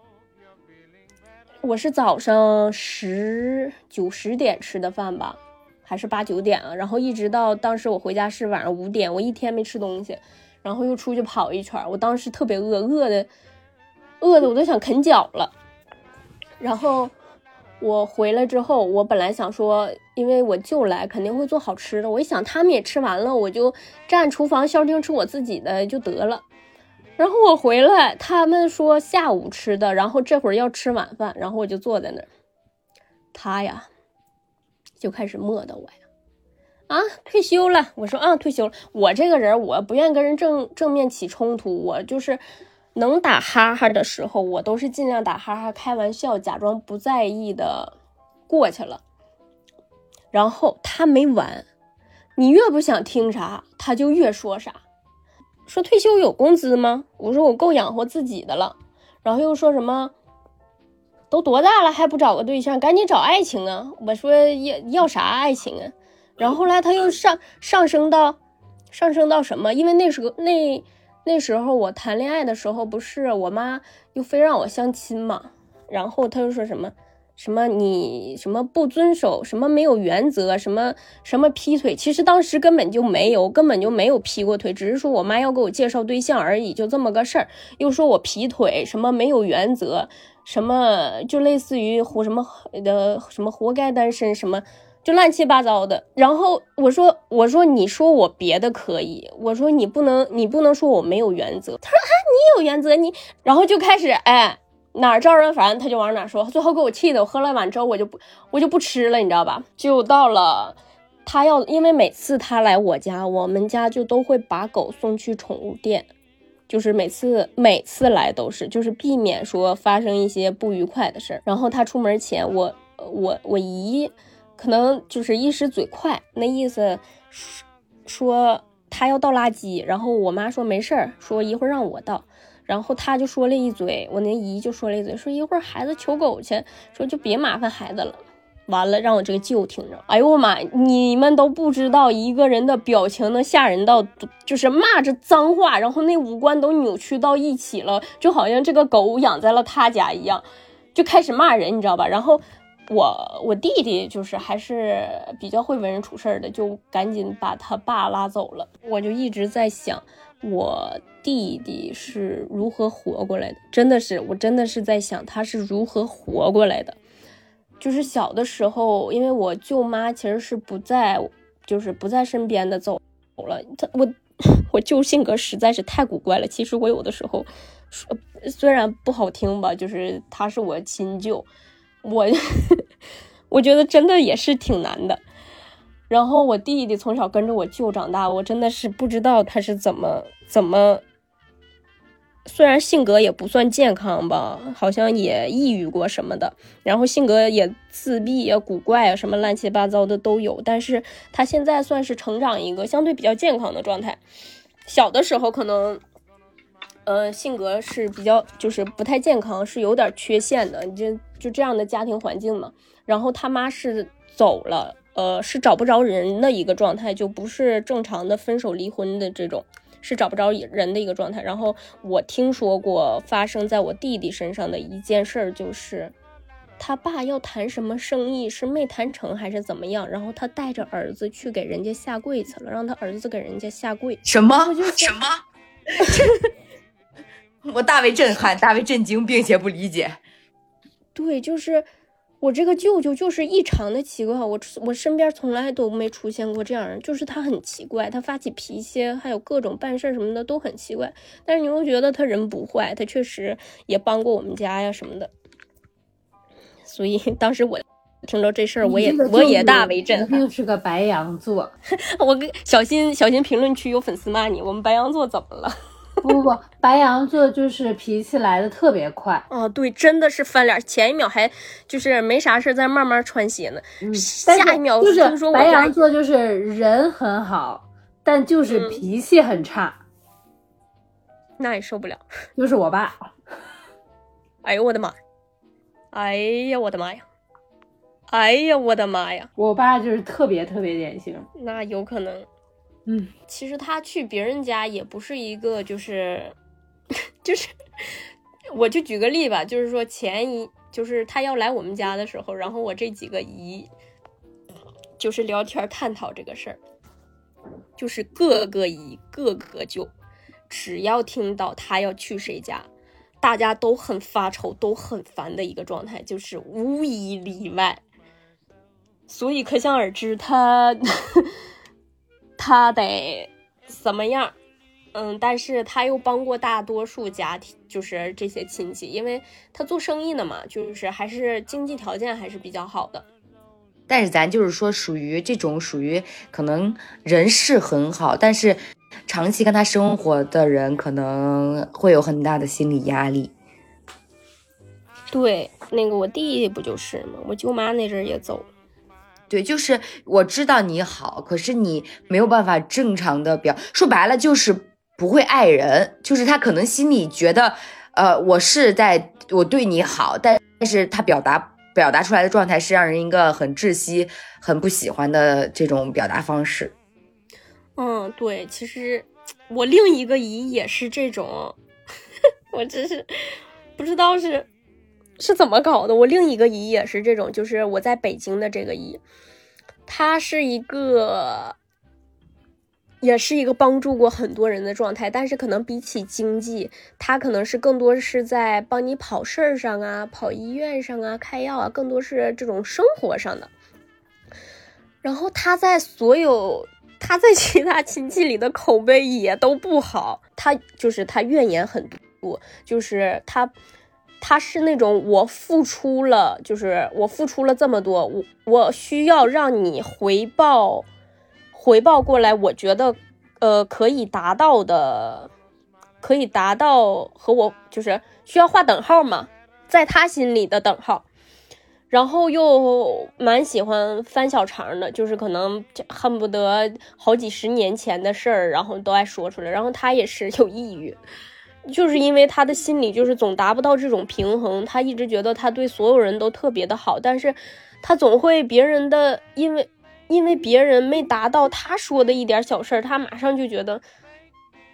我是早上十九十点吃的饭吧，还是八九点啊？然后一直到当时我回家是晚上五点，我一天没吃东西。然后又出去跑一圈，我当时特别饿，饿的，饿的我都想啃脚了。然后我回来之后，我本来想说，因为我舅来肯定会做好吃的，我一想他们也吃完了，我就站厨房消停吃我自己的就得了。然后我回来，他们说下午吃的，然后这会儿要吃晚饭，然后我就坐在那儿，他呀就开始磨叨我呀。啊，退休了。我说啊，退休了。我这个人，我不愿跟人正正面起冲突。我就是能打哈哈的时候，我都是尽量打哈哈，开玩笑，假装不在意的过去了。然后他没完，你越不想听啥，他就越说啥。说退休有工资吗？我说我够养活自己的了。然后又说什么，都多大了还不找个对象，赶紧找爱情啊！我说要要啥爱情啊？然后后来他又上上升到，上升到什么？因为那时候那那时候我谈恋爱的时候，不是我妈又非让我相亲嘛？然后他又说什么什么你什么不遵守什么没有原则什么什么劈腿？其实当时根本就没有，根本就没有劈过腿，只是说我妈要给我介绍对象而已，就这么个事儿。又说我劈腿，什么没有原则，什么就类似于活什么的什么活该单身什么。就乱七八糟的，然后我说我说你说我别的可以，我说你不能你不能说我没有原则。他说啊你有原则你，然后就开始哎哪儿招人烦他就往哪说，最后给我气的，我喝了碗粥我就不我就不吃了，你知道吧？就到了他要因为每次他来我家，我们家就都会把狗送去宠物店，就是每次每次来都是就是避免说发生一些不愉快的事儿。然后他出门前我我我姨。可能就是一时嘴快，那意思说他要倒垃圾，然后我妈说没事儿，说一会儿让我倒，然后他就说了一嘴，我那姨就说了一嘴，说一会儿孩子求狗去，说就别麻烦孩子了。完了，让我这个舅听着，哎呦我妈，你们都不知道一个人的表情能吓人到，就是骂着脏话，然后那五官都扭曲到一起了，就好像这个狗养在了他家一样，就开始骂人，你知道吧？然后。我我弟弟就是还是比较会为人处事的，就赶紧把他爸拉走了。我就一直在想，我弟弟是如何活过来的？真的是，我真的是在想他是如何活过来的。就是小的时候，因为我舅妈其实是不在，就是不在身边的，走了。他我 (laughs) 我舅性格实在是太古怪了。其实我有的时候说，虽然不好听吧，就是他是我亲舅。我 (laughs) 我觉得真的也是挺难的。然后我弟弟从小跟着我舅长大，我真的是不知道他是怎么怎么。虽然性格也不算健康吧，好像也抑郁过什么的，然后性格也自闭啊、古怪啊，什么乱七八糟的都有。但是他现在算是成长一个相对比较健康的状态。小的时候可能。呃，性格是比较就是不太健康，是有点缺陷的。就就这样的家庭环境嘛。然后他妈是走了，呃，是找不着人的一个状态，就不是正常的分手离婚的这种，是找不着人的一个状态。然后我听说过发生在我弟弟身上的一件事儿，就是他爸要谈什么生意，是没谈成还是怎么样？然后他带着儿子去给人家下跪去了，让他儿子给人家下跪。什么？什么？(laughs) 我大为震撼，大为震惊，并且不理解。对，就是我这个舅舅就是异常的奇怪，我我身边从来都没出现过这样人，就是他很奇怪，他发起脾气，还有各种办事什么的都很奇怪。但是你又觉得他人不坏，他确实也帮过我们家呀什么的。所以当时我听着这事儿，我也我也大为震撼。定是个白羊座。(laughs) 我跟小心小心评论区有粉丝骂你，我们白羊座怎么了？不不不，白羊座就是脾气来的特别快，哦，对，真的是翻脸，前一秒还就是没啥事儿在慢慢穿鞋呢，嗯下一秒就是白羊座就是人很好，但就是嗯脾气很差，那也受不了。就是我爸。(laughs) 哎呦我的妈！哎呀我的妈呀！哎呀我的妈呀！我爸就是特别特别典型，那有可能。嗯，其实他去别人家也不是一个，就是，(laughs) 就是，我就举个例吧，就是说前一，就是他要来我们家的时候，然后我这几个姨，就是聊天探讨这个事儿，就是各个姨各个舅，只要听到他要去谁家，大家都很发愁，都很烦的一个状态，就是无一例外。所以可想而知他，他得什么样？嗯，但是他又帮过大多数家庭，就是这些亲戚，因为他做生意的嘛，就是还是经济条件还是比较好的。但是咱就是说，属于这种属于可能人是很好，但是长期跟他生活的人可能会有很大的心理压力。对，那个我弟不就是吗？我舅妈那阵儿也走了。对，就是我知道你好，可是你没有办法正常的表，说白了就是不会爱人，就是他可能心里觉得，呃，我是在我对你好，但但是他表达表达出来的状态是让人一个很窒息、很不喜欢的这种表达方式。嗯，对，其实我另一个姨也是这种，(laughs) 我真是不知道是是怎么搞的。我另一个姨也是这种，就是我在北京的这个姨，她是一个，也是一个帮助过很多人的状态，但是可能比起经济，她可能是更多是在帮你跑事儿上啊、跑医院上啊、开药啊，更多是这种生活上的。然后她在所有他在其他亲戚里的口碑也都不好，他就是他怨言很多，就是他他是那种我付出了，就是我付出了这么多，我我需要让你回报回报过来，我觉得呃可以达到的，可以达到和我就是需要画等号嘛，在他心里的等号。然后又蛮喜欢翻小肠的，就是可能恨不得好几十年前的事儿，然后都爱说出来。然后他也是有抑郁，就是因为他的心里就是总达不到这种平衡，他一直觉得他对所有人都特别的好，但是他总会别人的因为因为别人没达到他说的一点小事儿，他马上就觉得。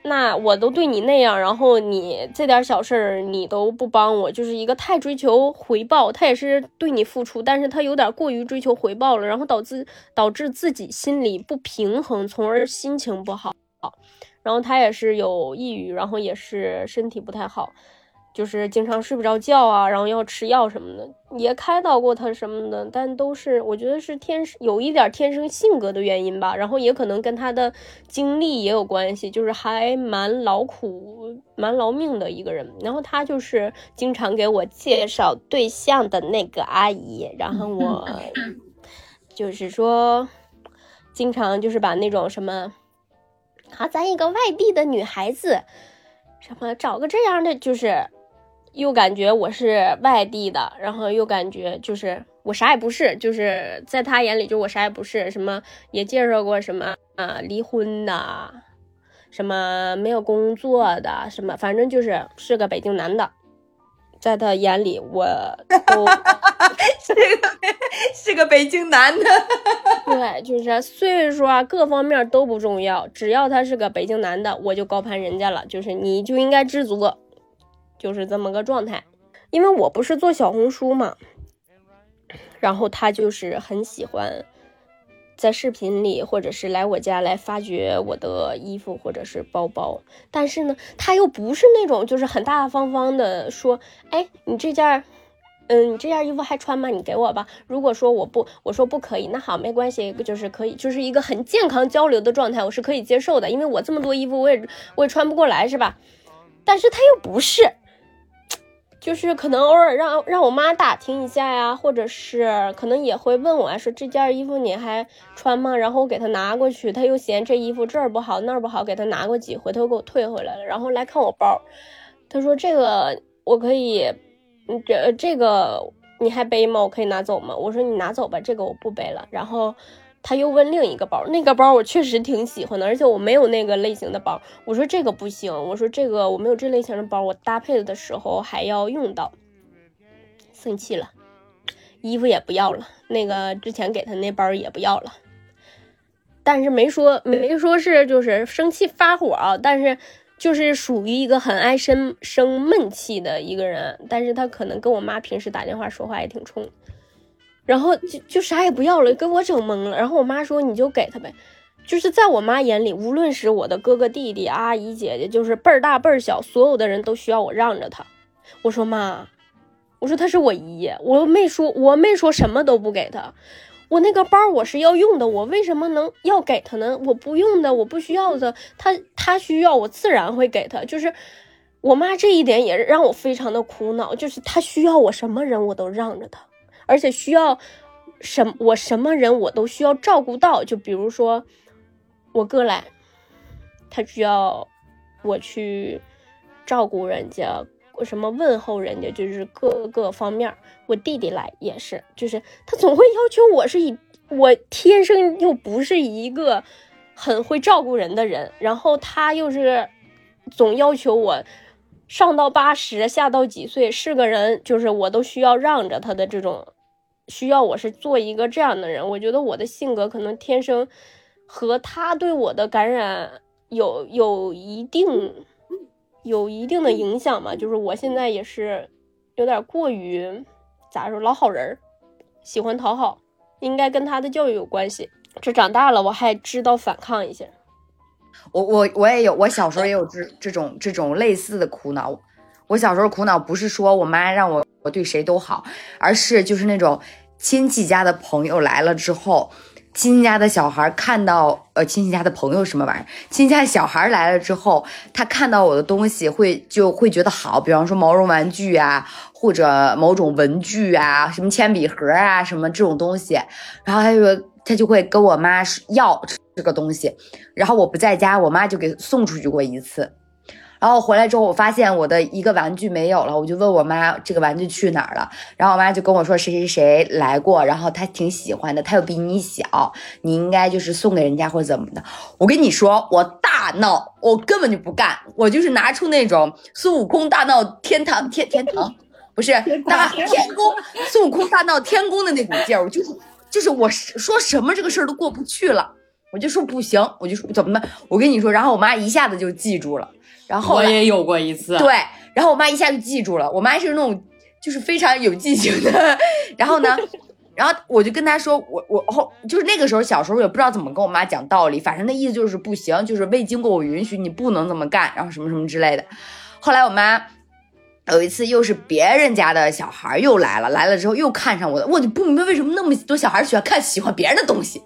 那我都对你那样，然后你这点小事儿你都不帮我，就是一个太追求回报。他也是对你付出，但是他有点过于追求回报了，然后导致导致自己心里不平衡，从而心情不好。然后他也是有抑郁，然后也是身体不太好，就是经常睡不着觉啊，然后要吃药什么的，也开导过他什么的，但都是我觉得是天生有一点天生性格的原因吧，然后也可能跟他的经历也有关系，就是还蛮劳苦、蛮劳命的一个人。然后他就是经常给我介绍对象的那个阿姨，然后我 (laughs) 就是说，经常就是把那种什么。啊，咱一个外地的女孩子，什么找个这样的，就是又感觉我是外地的，然后又感觉就是我啥也不是，就是在他眼里就我啥也不是。什么也介绍过什么啊，离婚的，什么没有工作的，什么反正就是是个北京男的，在他眼里我都 (laughs) 是个是个北京男的。(laughs) 对，就是岁数啊，各方面都不重要，只要他是个北京男的，我就高攀人家了。就是你就应该知足，就是这么个状态。因为我不是做小红书嘛，然后他就是很喜欢在视频里，或者是来我家来发掘我的衣服或者是包包。但是呢，他又不是那种就是很大大方方的说，哎，你这件。嗯，你这件衣服还穿吗？你给我吧。如果说我不，我说不可以，那好，没关系，就是可以，就是一个很健康交流的状态，我是可以接受的。因为我这么多衣服，我也我也穿不过来，是吧？但是他又不是，就是可能偶尔让让我妈打听一下呀，或者是可能也会问我，说这件衣服你还穿吗？然后我给她拿过去，她又嫌这衣服这儿不好那儿不好，给她拿过几回，她给我退回来了。然后来看我包，她说这个我可以，这这个你还背吗？我可以拿走吗？我说你拿走吧，这个我不背了。然后。他又问另一个包，那个包我确实挺喜欢的，而且我没有那个类型的包。我说这个不行，我说这个我没有这类型的包，我搭配的时候还要用到。生气了，衣服也不要了，那个之前给他那包也不要了。但是没说没说是就是生气发火啊，但是就是属于一个很爱生生闷气的一个人。但是他可能跟我妈平时打电话说话也挺冲。然后就就啥也不要了，给我整懵了。然后我妈说：“你就给他呗。”就是在我妈眼里，无论是我的哥哥弟弟、阿姨姐姐，就是辈儿大辈儿小，所有的人都需要我让着他。我说妈，我说他是我姨，我没说我没说什么都不给他。我那个包我是要用的，我为什么能要给他呢？我不用的，我不需要的，他他需要，我自然会给他。就是我妈这一点也让我非常的苦恼，就是他需要我什么人我都让着他。而且需要什我什么人我都需要照顾到，就比如说我哥来，他需要我去照顾人家，什么问候人家，就是各个方面。我弟弟来也是，就是他总会要求我是以我天生又不是一个很会照顾人的人，然后他又是总要求我。上到八十，下到几岁，是个人，就是我都需要让着他的这种，需要我是做一个这样的人。我觉得我的性格可能天生和他对我的感染有有一定有一定的影响嘛。就是我现在也是有点过于咋说老好人，喜欢讨好，应该跟他的教育有关系。这长大了，我还知道反抗一下。我我我也有，我小时候也有这这种这种类似的苦恼。我小时候苦恼不是说我妈让我我对谁都好，而是就是那种亲戚家的朋友来了之后，亲戚家的小孩看到呃亲戚家的朋友什么玩意儿，亲戚家的小孩来了之后，他看到我的东西会就会觉得好，比方说毛绒玩具啊，或者某种文具啊，什么铅笔盒啊，什么这种东西，然后他就他就会跟我妈要。这个东西，然后我不在家，我妈就给送出去过一次。然后回来之后，我发现我的一个玩具没有了，我就问我妈这个玩具去哪儿了。然后我妈就跟我说谁谁谁来过，然后她挺喜欢的，她又比你小，你应该就是送给人家或者怎么的。我跟你说，我大闹，我根本就不干，我就是拿出那种孙悟空大闹天堂天天堂，不是大天宫，孙悟空大闹天宫的那股劲儿，我就是就是我说什么这个事儿都过不去了。我就说不行，我就说怎么办？我跟你说，然后我妈一下子就记住了。然后我也有过一次，对，然后我妈一下就记住了。我妈是那种就是非常有记性的。然后呢，然后我就跟她说，我我后就是那个时候小时候也不知道怎么跟我妈讲道理，反正那意思就是不行，就是未经过我允许，你不能这么干，然后什么什么之类的。后来我妈有一次又是别人家的小孩又来了，来了之后又看上我的，我就不明白为什么那么多小孩喜欢看喜欢别人的东西。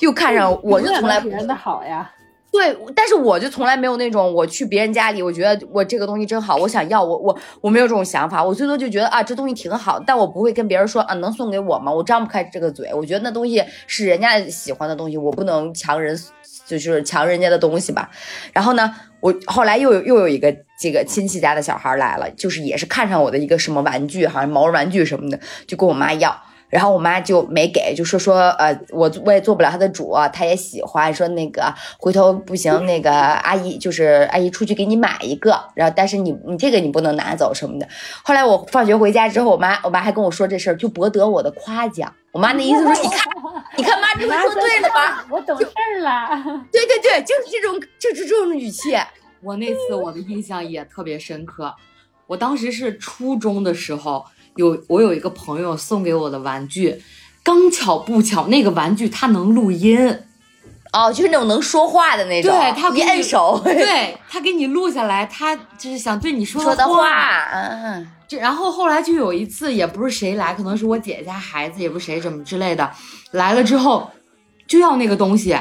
又看上我，就从来别人的好呀。对，但是我就从来没有那种我去别人家里，我觉得我这个东西真好，我想要，我我我没有这种想法。我最多就觉得啊，这东西挺好，但我不会跟别人说啊，能送给我吗？我张不开这个嘴。我觉得那东西是人家喜欢的东西，我不能强人，就是强人家的东西吧。然后呢，我后来又有又有一个这个亲戚家的小孩来了，就是也是看上我的一个什么玩具，好像毛绒玩具什么的，就跟我妈要。然后我妈就没给，就说说呃，我我也做不了她的主，她也喜欢，说那个回头不行，那个阿姨就是阿姨出去给你买一个，然后但是你你这个你不能拿走什么的。后来我放学回家之后，我妈我妈还跟我说这事儿，就博得我的夸奖。我妈那意思说，你看 (laughs) 你看妈这回说对了吧？我懂事儿了。对对对，就是这种就是这种语气。我那次我的印象也特别深刻，我当时是初中的时候。有我有一个朋友送给我的玩具，刚巧不巧那个玩具它能录音，哦，就是那种能说话的那种。对他一摁手，对 (laughs) 他给你录下来，他就是想对你说的话。嗯，这然后后来就有一次，也不是谁来，可能是我姐姐家孩子，也不是谁怎么之类的，来了之后就要那个东西，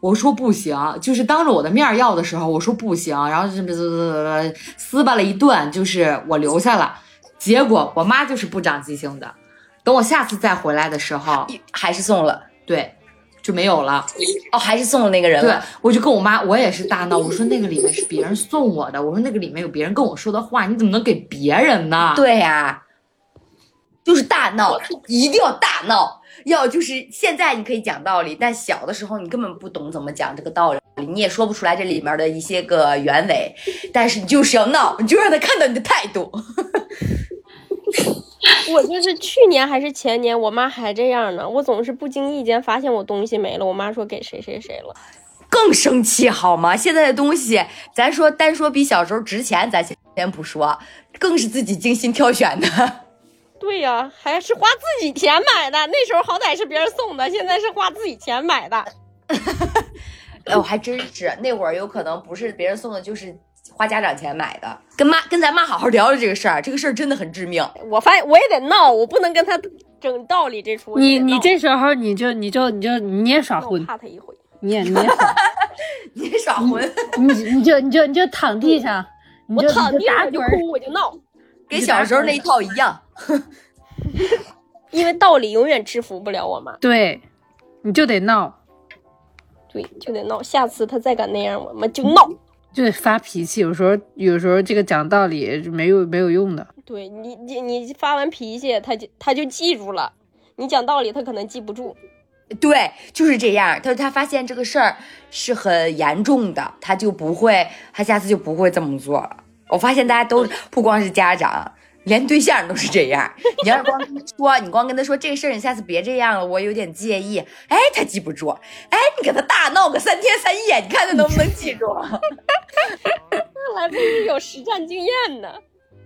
我说不行，就是当着我的面要的时候，我说不行，然后这这这这撕巴了一顿，就是我留下了。结果我妈就是不长记性的，等我下次再回来的时候，还是送了，对，就没有了。哦，还是送了那个人对了。，我就跟我妈，我也是大闹，我说那个里面是别人送我的，我说那个里面有别人跟我说的话，你怎么能给别人呢？对呀、就是大闹，一定要大闹。要就是现在你可以讲道理，但小的时候你根本不懂怎么讲这个道理，你也说不出来这里面的一些个原委，但是你就是要闹，你就让他看到你的态度。我就是去年还是前年，我妈还这样呢。我总是不经意间发现我东西没了，我妈说给谁谁谁了。更生气好吗？现在的东西，咱说单说比小时候值钱，咱先先不说，更是自己精心挑选的。(laughs) 对呀、还是花自己钱买的。那时候好歹是别人送的，现在是花自己钱买的。(laughs) 哎，我还真是那会儿有可能不是别人送的，就是花家长钱买的。跟妈跟咱妈好好聊聊这个事儿，这个事儿真的很致命。我发现我也得闹，我不能跟他整道理这出。你你这时候你就你就你就你也耍混，怕他一回。你也你也耍，你耍混，你你就你就你就躺地上，我躺地上我就哭，我就闹，跟小时候那一套一样。(laughs) 因为道理永远制服不了我妈。对，你就得闹，对，就得闹。下次他再敢那样，我们就闹。就得发脾气。有时候有时候这个讲道理没有没有用的。对你，你你发完脾气，他就他就记住了。你讲道理，他可能记不住。对，就是这样。他他发现这个事儿是很严重的，他就不会，他下次就不会这么做了。我发现大家都不光是家长，连对象都是这样。(laughs) 你要是光跟他说，你光跟他说这个事儿，你下次别这样了，我有点介意。哎，他记不住。哎，你给他大闹个三天三夜，你看他能不能记住？看来不是有实战经验呢。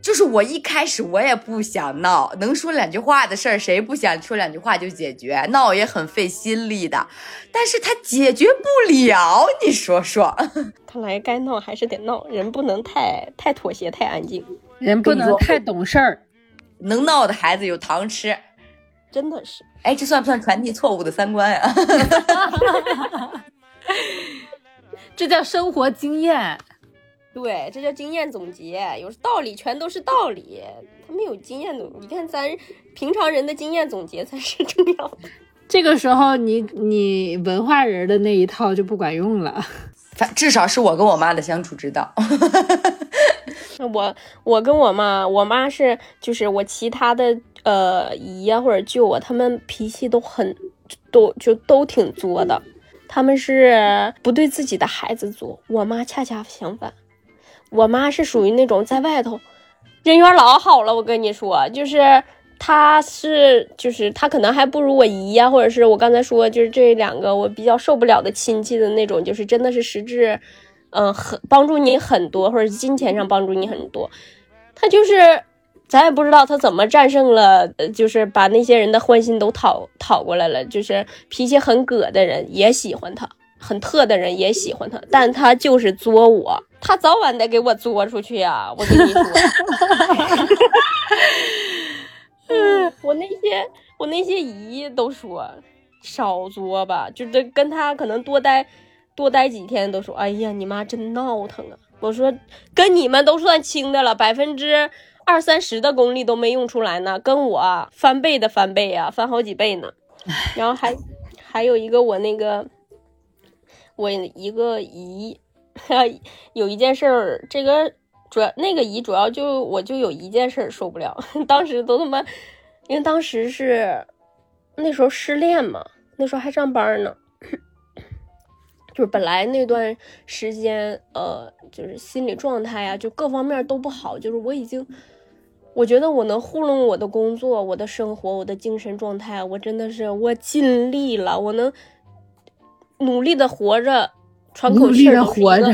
就是我一开始我也不想闹，能说两句话的事儿，谁不想说两句话就解决？闹也很费心力的，但是他解决不了，你说说？(laughs) 看来该闹还是得闹，人不能太太妥协，太安静。人不能太懂事儿，能闹的孩子有糖吃。真的是，哎，这算不算传递错误的三观呀、(laughs) 这叫生活经验。对，这叫经验总结。有道理全都是道理，他没有经验总。你看咱平常人的经验总结才是重要的。(laughs) 这个时候你你文化人的那一套就不管用了。反至少是我跟我妈的相处之道。(laughs) 我我跟我妈，我妈是就是我其他的呃姨呀、或者舅啊，他们脾气都很都就都挺作的，他们是不对自己的孩子作。我妈恰恰相反，我妈是属于那种在外头人缘老好了，我跟你说，就是她是就是她可能还不如我姨呀、或者是我刚才说就是这两个我比较受不了的亲戚的那种，就是真的是实质。嗯，很帮助你很多，或者金钱上帮助你很多。他就是，咱也不知道他怎么战胜了，就是把那些人的欢心都讨讨过来了。就是脾气很葛的人也喜欢他，很特的人也喜欢他，但他就是作我，他早晚得给我作出去呀、我跟你说。(laughs) 嗯，我那些我那些姨都说少作吧，就是跟他可能多待多待几天，都说哎呀你妈真闹腾啊。我说跟你们都算轻的了，百分之二三十的功力都没用出来呢，跟我翻倍的翻倍啊，翻好几倍呢。(laughs) 然后还还有一个我那个我一个姨，(laughs) 有一件事儿，这个主要那个姨主要就我就有一件事儿受不了，(laughs) 当时都他妈，因为当时是那时候失恋嘛，那时候还上班呢。就是本来那段时间，呃，就是心理状态啊，就各方面都不好。就是我已经，我觉得我能糊弄我的工作、我的生活、我的精神状态，我真的是我尽力了，我能努力的活着，喘口气活着，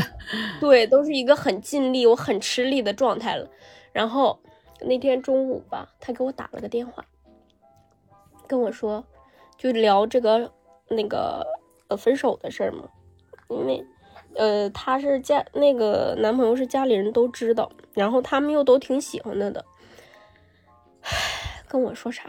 对，都是一个很尽力、我很吃力的状态了。然后那天中午吧，他给我打了个电话，跟我说，就聊这个那个呃分手的事儿嘛。因为呃，他是家那个男朋友是家里人都知道，然后他们又都挺喜欢他的。唉，跟我说啥？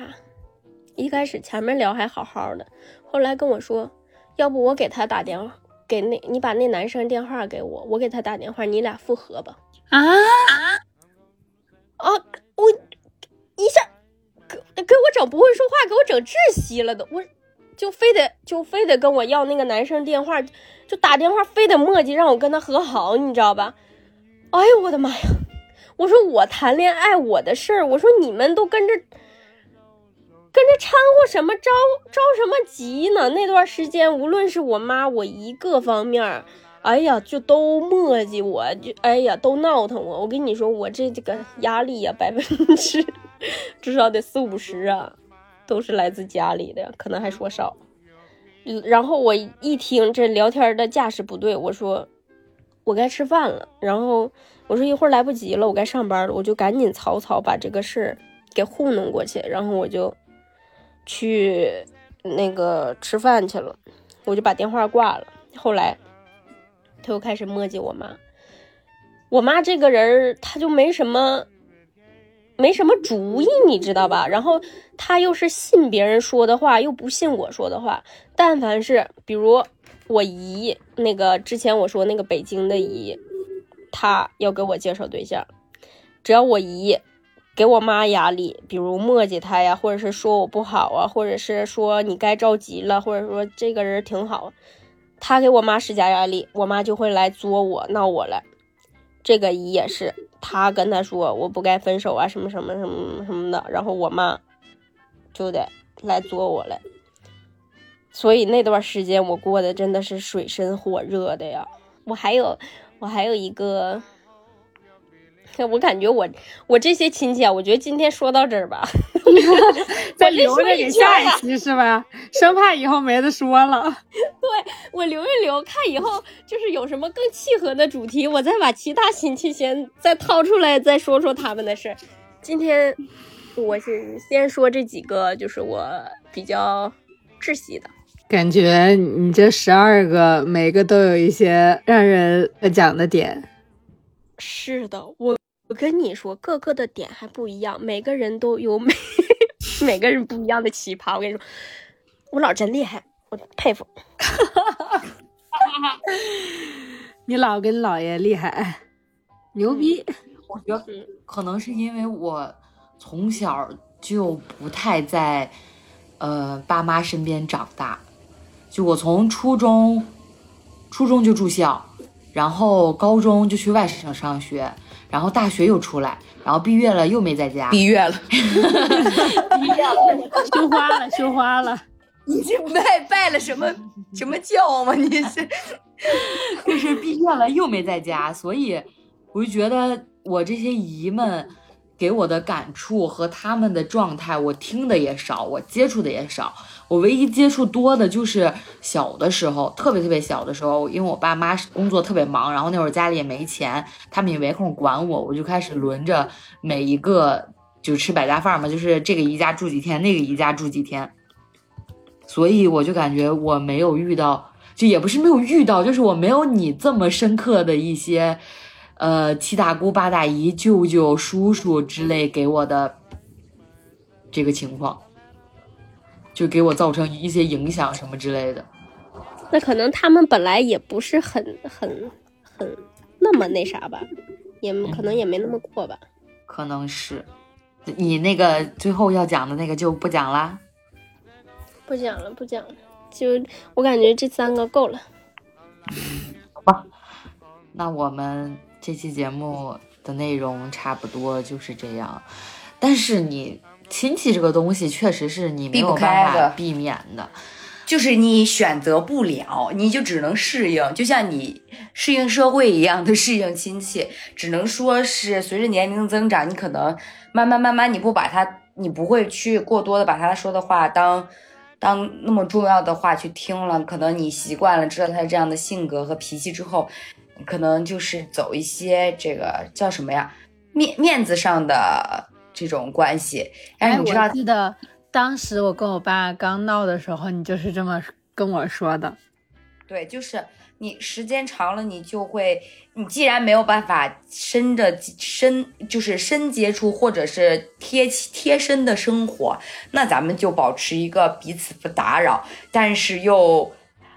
一开始前面聊还好好的，后来跟我说，要不我给他打电话，给那你把那男生电话给我，我给他打电话，你俩复合吧。啊，啊，我一下给给我整不会说话，给我整窒息了都，我就非得就非得跟我要那个男生电话，就打电话非得磨叽让我跟他和好，你知道吧？哎呦我的妈呀！我说我谈恋爱我的事儿，我说你们都跟着跟着掺和什么着着什么急呢？那段时间无论是我妈我一个方面，哎呀就都磨叽我，就哎呀都闹腾我。我跟你说，我这这个压力呀，百分之至少得四五十啊，都是来自家里的，可能还说少。然后我一听这聊天的架势不对，我说我该吃饭了，然后。我说一会儿来不及了，我该上班了，我就赶紧草草把这个事儿给糊弄过去，然后我就去那个吃饭去了，我就把电话挂了。后来他又开始磨叽我妈，我妈这个人她就没什么没什么主意，你知道吧？然后他又是信别人说的话，又不信我说的话。但凡是比如我姨那个之前我说那个北京的姨。她要给我介绍对象，只要我姨给我妈压力，比如磨叽他呀，或者是说我不好啊，或者是说你该着急了，或者说这个人挺好，他给我妈施加压力，我妈就会来作我闹我了。这个姨也是，他跟他说我不该分手啊，什么什么什么什么的，然后我妈就得来作我了。所以那段时间我过的真的是水深火热的呀，我还有。我还有一个，我感觉我我这些亲戚啊，我觉得今天说到这儿吧，(laughs) 再留着给下一期是吧？生怕以后没得说了。(laughs) 对我留一留，看以后就是有什么更契合的主题，我再把其他亲戚先再掏出来，再说说他们的事。今天我是先说这几个，就是我比较窒息的。感觉你这十二个，每个都有一些让人讲的点。是的，我我跟你说，各个的点还不一样，每个人都有每 (laughs) 每个人不一样的奇葩。我跟你说，我姥真厉害，我佩服。(laughs) 你姥跟你姥爷厉害，牛逼。我觉得可能是因为我从小就不太在呃爸妈身边长大。就我从初中，初中就住校，然后高中就去外省上学，然后大学又出来，然后毕业了又没在家。毕业了，(laughs) 毕业了，(laughs) 羞花了，羞花了。(laughs) 你这拜拜了什么什么教吗？你是，就是毕业了又没在家，所以我就觉得我这些姨们给我的感触和他们的状态，我听的也少，我接触的也少。我唯一接触多的就是小的时候，特别特别小的时候，因为我爸妈工作特别忙，然后那会儿家里也没钱，他们也没空管我，我就开始轮着每一个就吃百家饭嘛，就是这个姨家住几天，那个姨家住几天，所以我就感觉我没有遇到，就也不是没有遇到，就是我没有你这么深刻的一些，呃，七大姑八大姨、舅舅、叔叔之类给我的这个情况。就给我造成一些影响什么之类的，那可能他们本来也不是很很很那么那啥吧，也可能也没那么过吧，可能是。你那个最后要讲的那个就不讲啦，不讲了，不讲了，就我感觉这三个够了。好吧，那我们这期节目的内容差不多就是这样，但是你。亲戚这个东西确实是你没有办法避免的，就是你选择不了，你就只能适应，就像你适应社会一样的适应亲戚，只能说是随着年龄增长，你可能慢慢慢慢你不把他，你不会去过多的把他说的话当当那么重要的话去听了，可能你习惯了知道他这样的性格和脾气之后，可能就是走一些这个叫什么呀面面子上的。这种关系，哎，你知道？记得当时我跟我爸刚闹的时候，你就是这么跟我说的。对，就是你时间长了，你就会，你既然没有办法深的深，就是深接触或者是贴贴身的生活，那咱们就保持一个彼此不打扰，但是又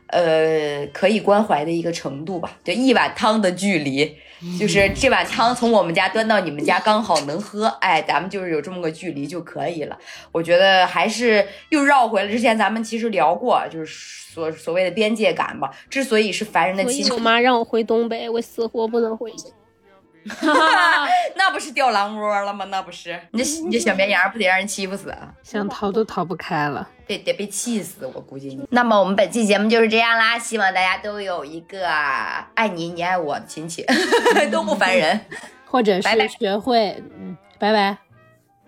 呃可以关怀的一个程度吧，就一碗汤的距离，就是这碗汤从我们家端到你们家刚好能喝，哎，咱们就是有这么个距离就可以了。我觉得还是又绕回了之前咱们其实聊过，就是所所谓的边界感吧。之所以是凡人的亲我，妈让我回东北，我死活不能回去。(laughs) 那不是掉狼窝了吗？那不是你这 (laughs) 你这小绵羊不得让人欺负死啊？想逃都逃不开了。得得被气死，我估计你。那么我们本期节目就是这样啦，希望大家都有一个爱你你爱我的亲戚，(laughs) 都不烦人。或者是学会，嗯，拜拜。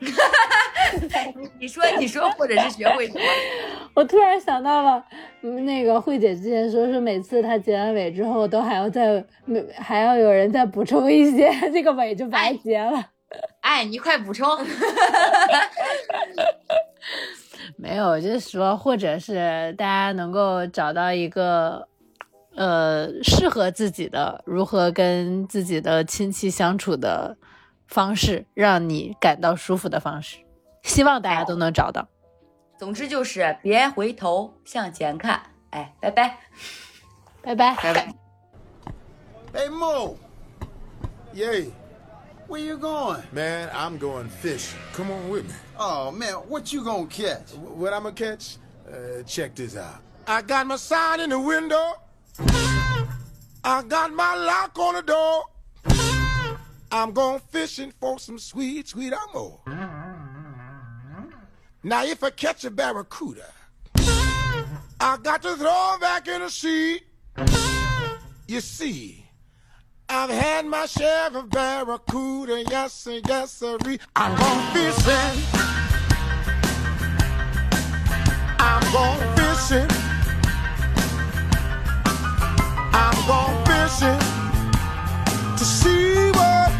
(laughs) 你说你说，或者是学会什么？(laughs) 我突然想到了，嗯那个慧姐之前说是每次她结完尾之后，都还要再没还要有人再补充一些，(laughs) 这个尾就白结了。哎，你快补充。没有，我就是说，或者是大家能够找到一个呃适合自己的如何跟自己的亲戚相处的方式，让你感到舒服的方式。希望大家都能找到。总之就是别回头，向前看。哎，拜拜。拜拜。拜拜。Hey Mo. Yay. Where you going? Man, I'm going fishing. Come on with me. Oh man, what you gonna catch? Wh- What I'm gonna catch? Uh, check this out. I got my sign in the window. I got my lock on the door. I'm going fishing for some sweet, sweet ammo. Now, if I catch a barracuda, I got to throw it back in the sea. You see, I've had my share of barracuda, yes sir, yes sir. I'm going fishing. I'm going fishing. I'm going fishing to see what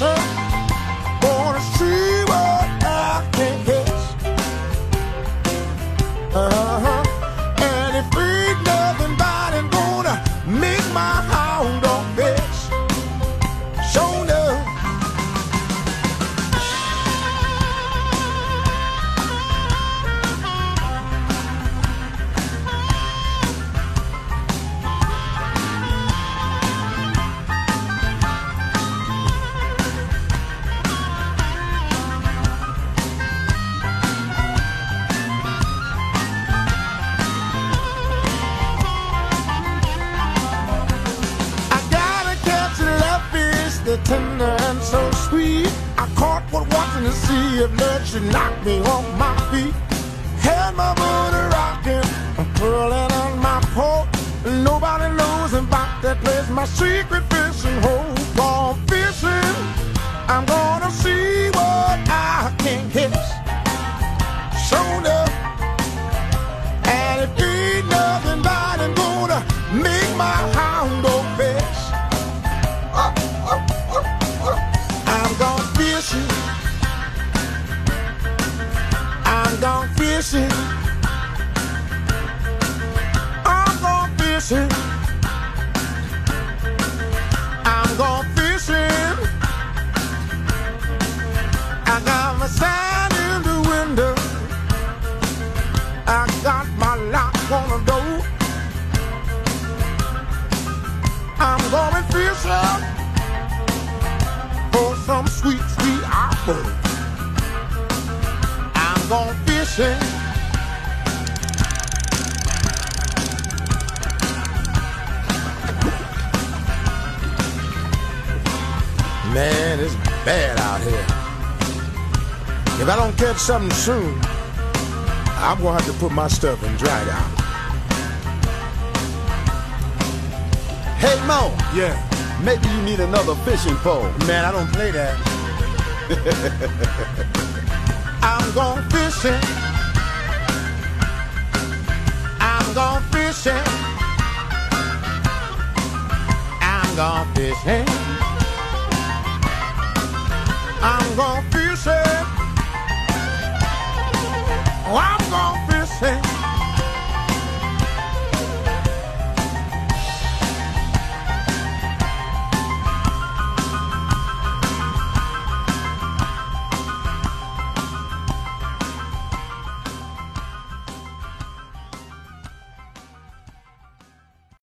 Born a tree. see. Watching to see if love should knock me off my feet. Had my motor rocking, I'm pulling on my pole. Nobody knows about that place, my secret I don't catch something soon, I'm gonna have to put my stuff in dry down. Hey Mo, Yeah, maybe you need another fishing pole. man, I don't play that. (laughs) I'm going fishing. I'm going fishing. fishing. I'm gone fishing. I'm gone fishing. Oh, I'm gone fishing.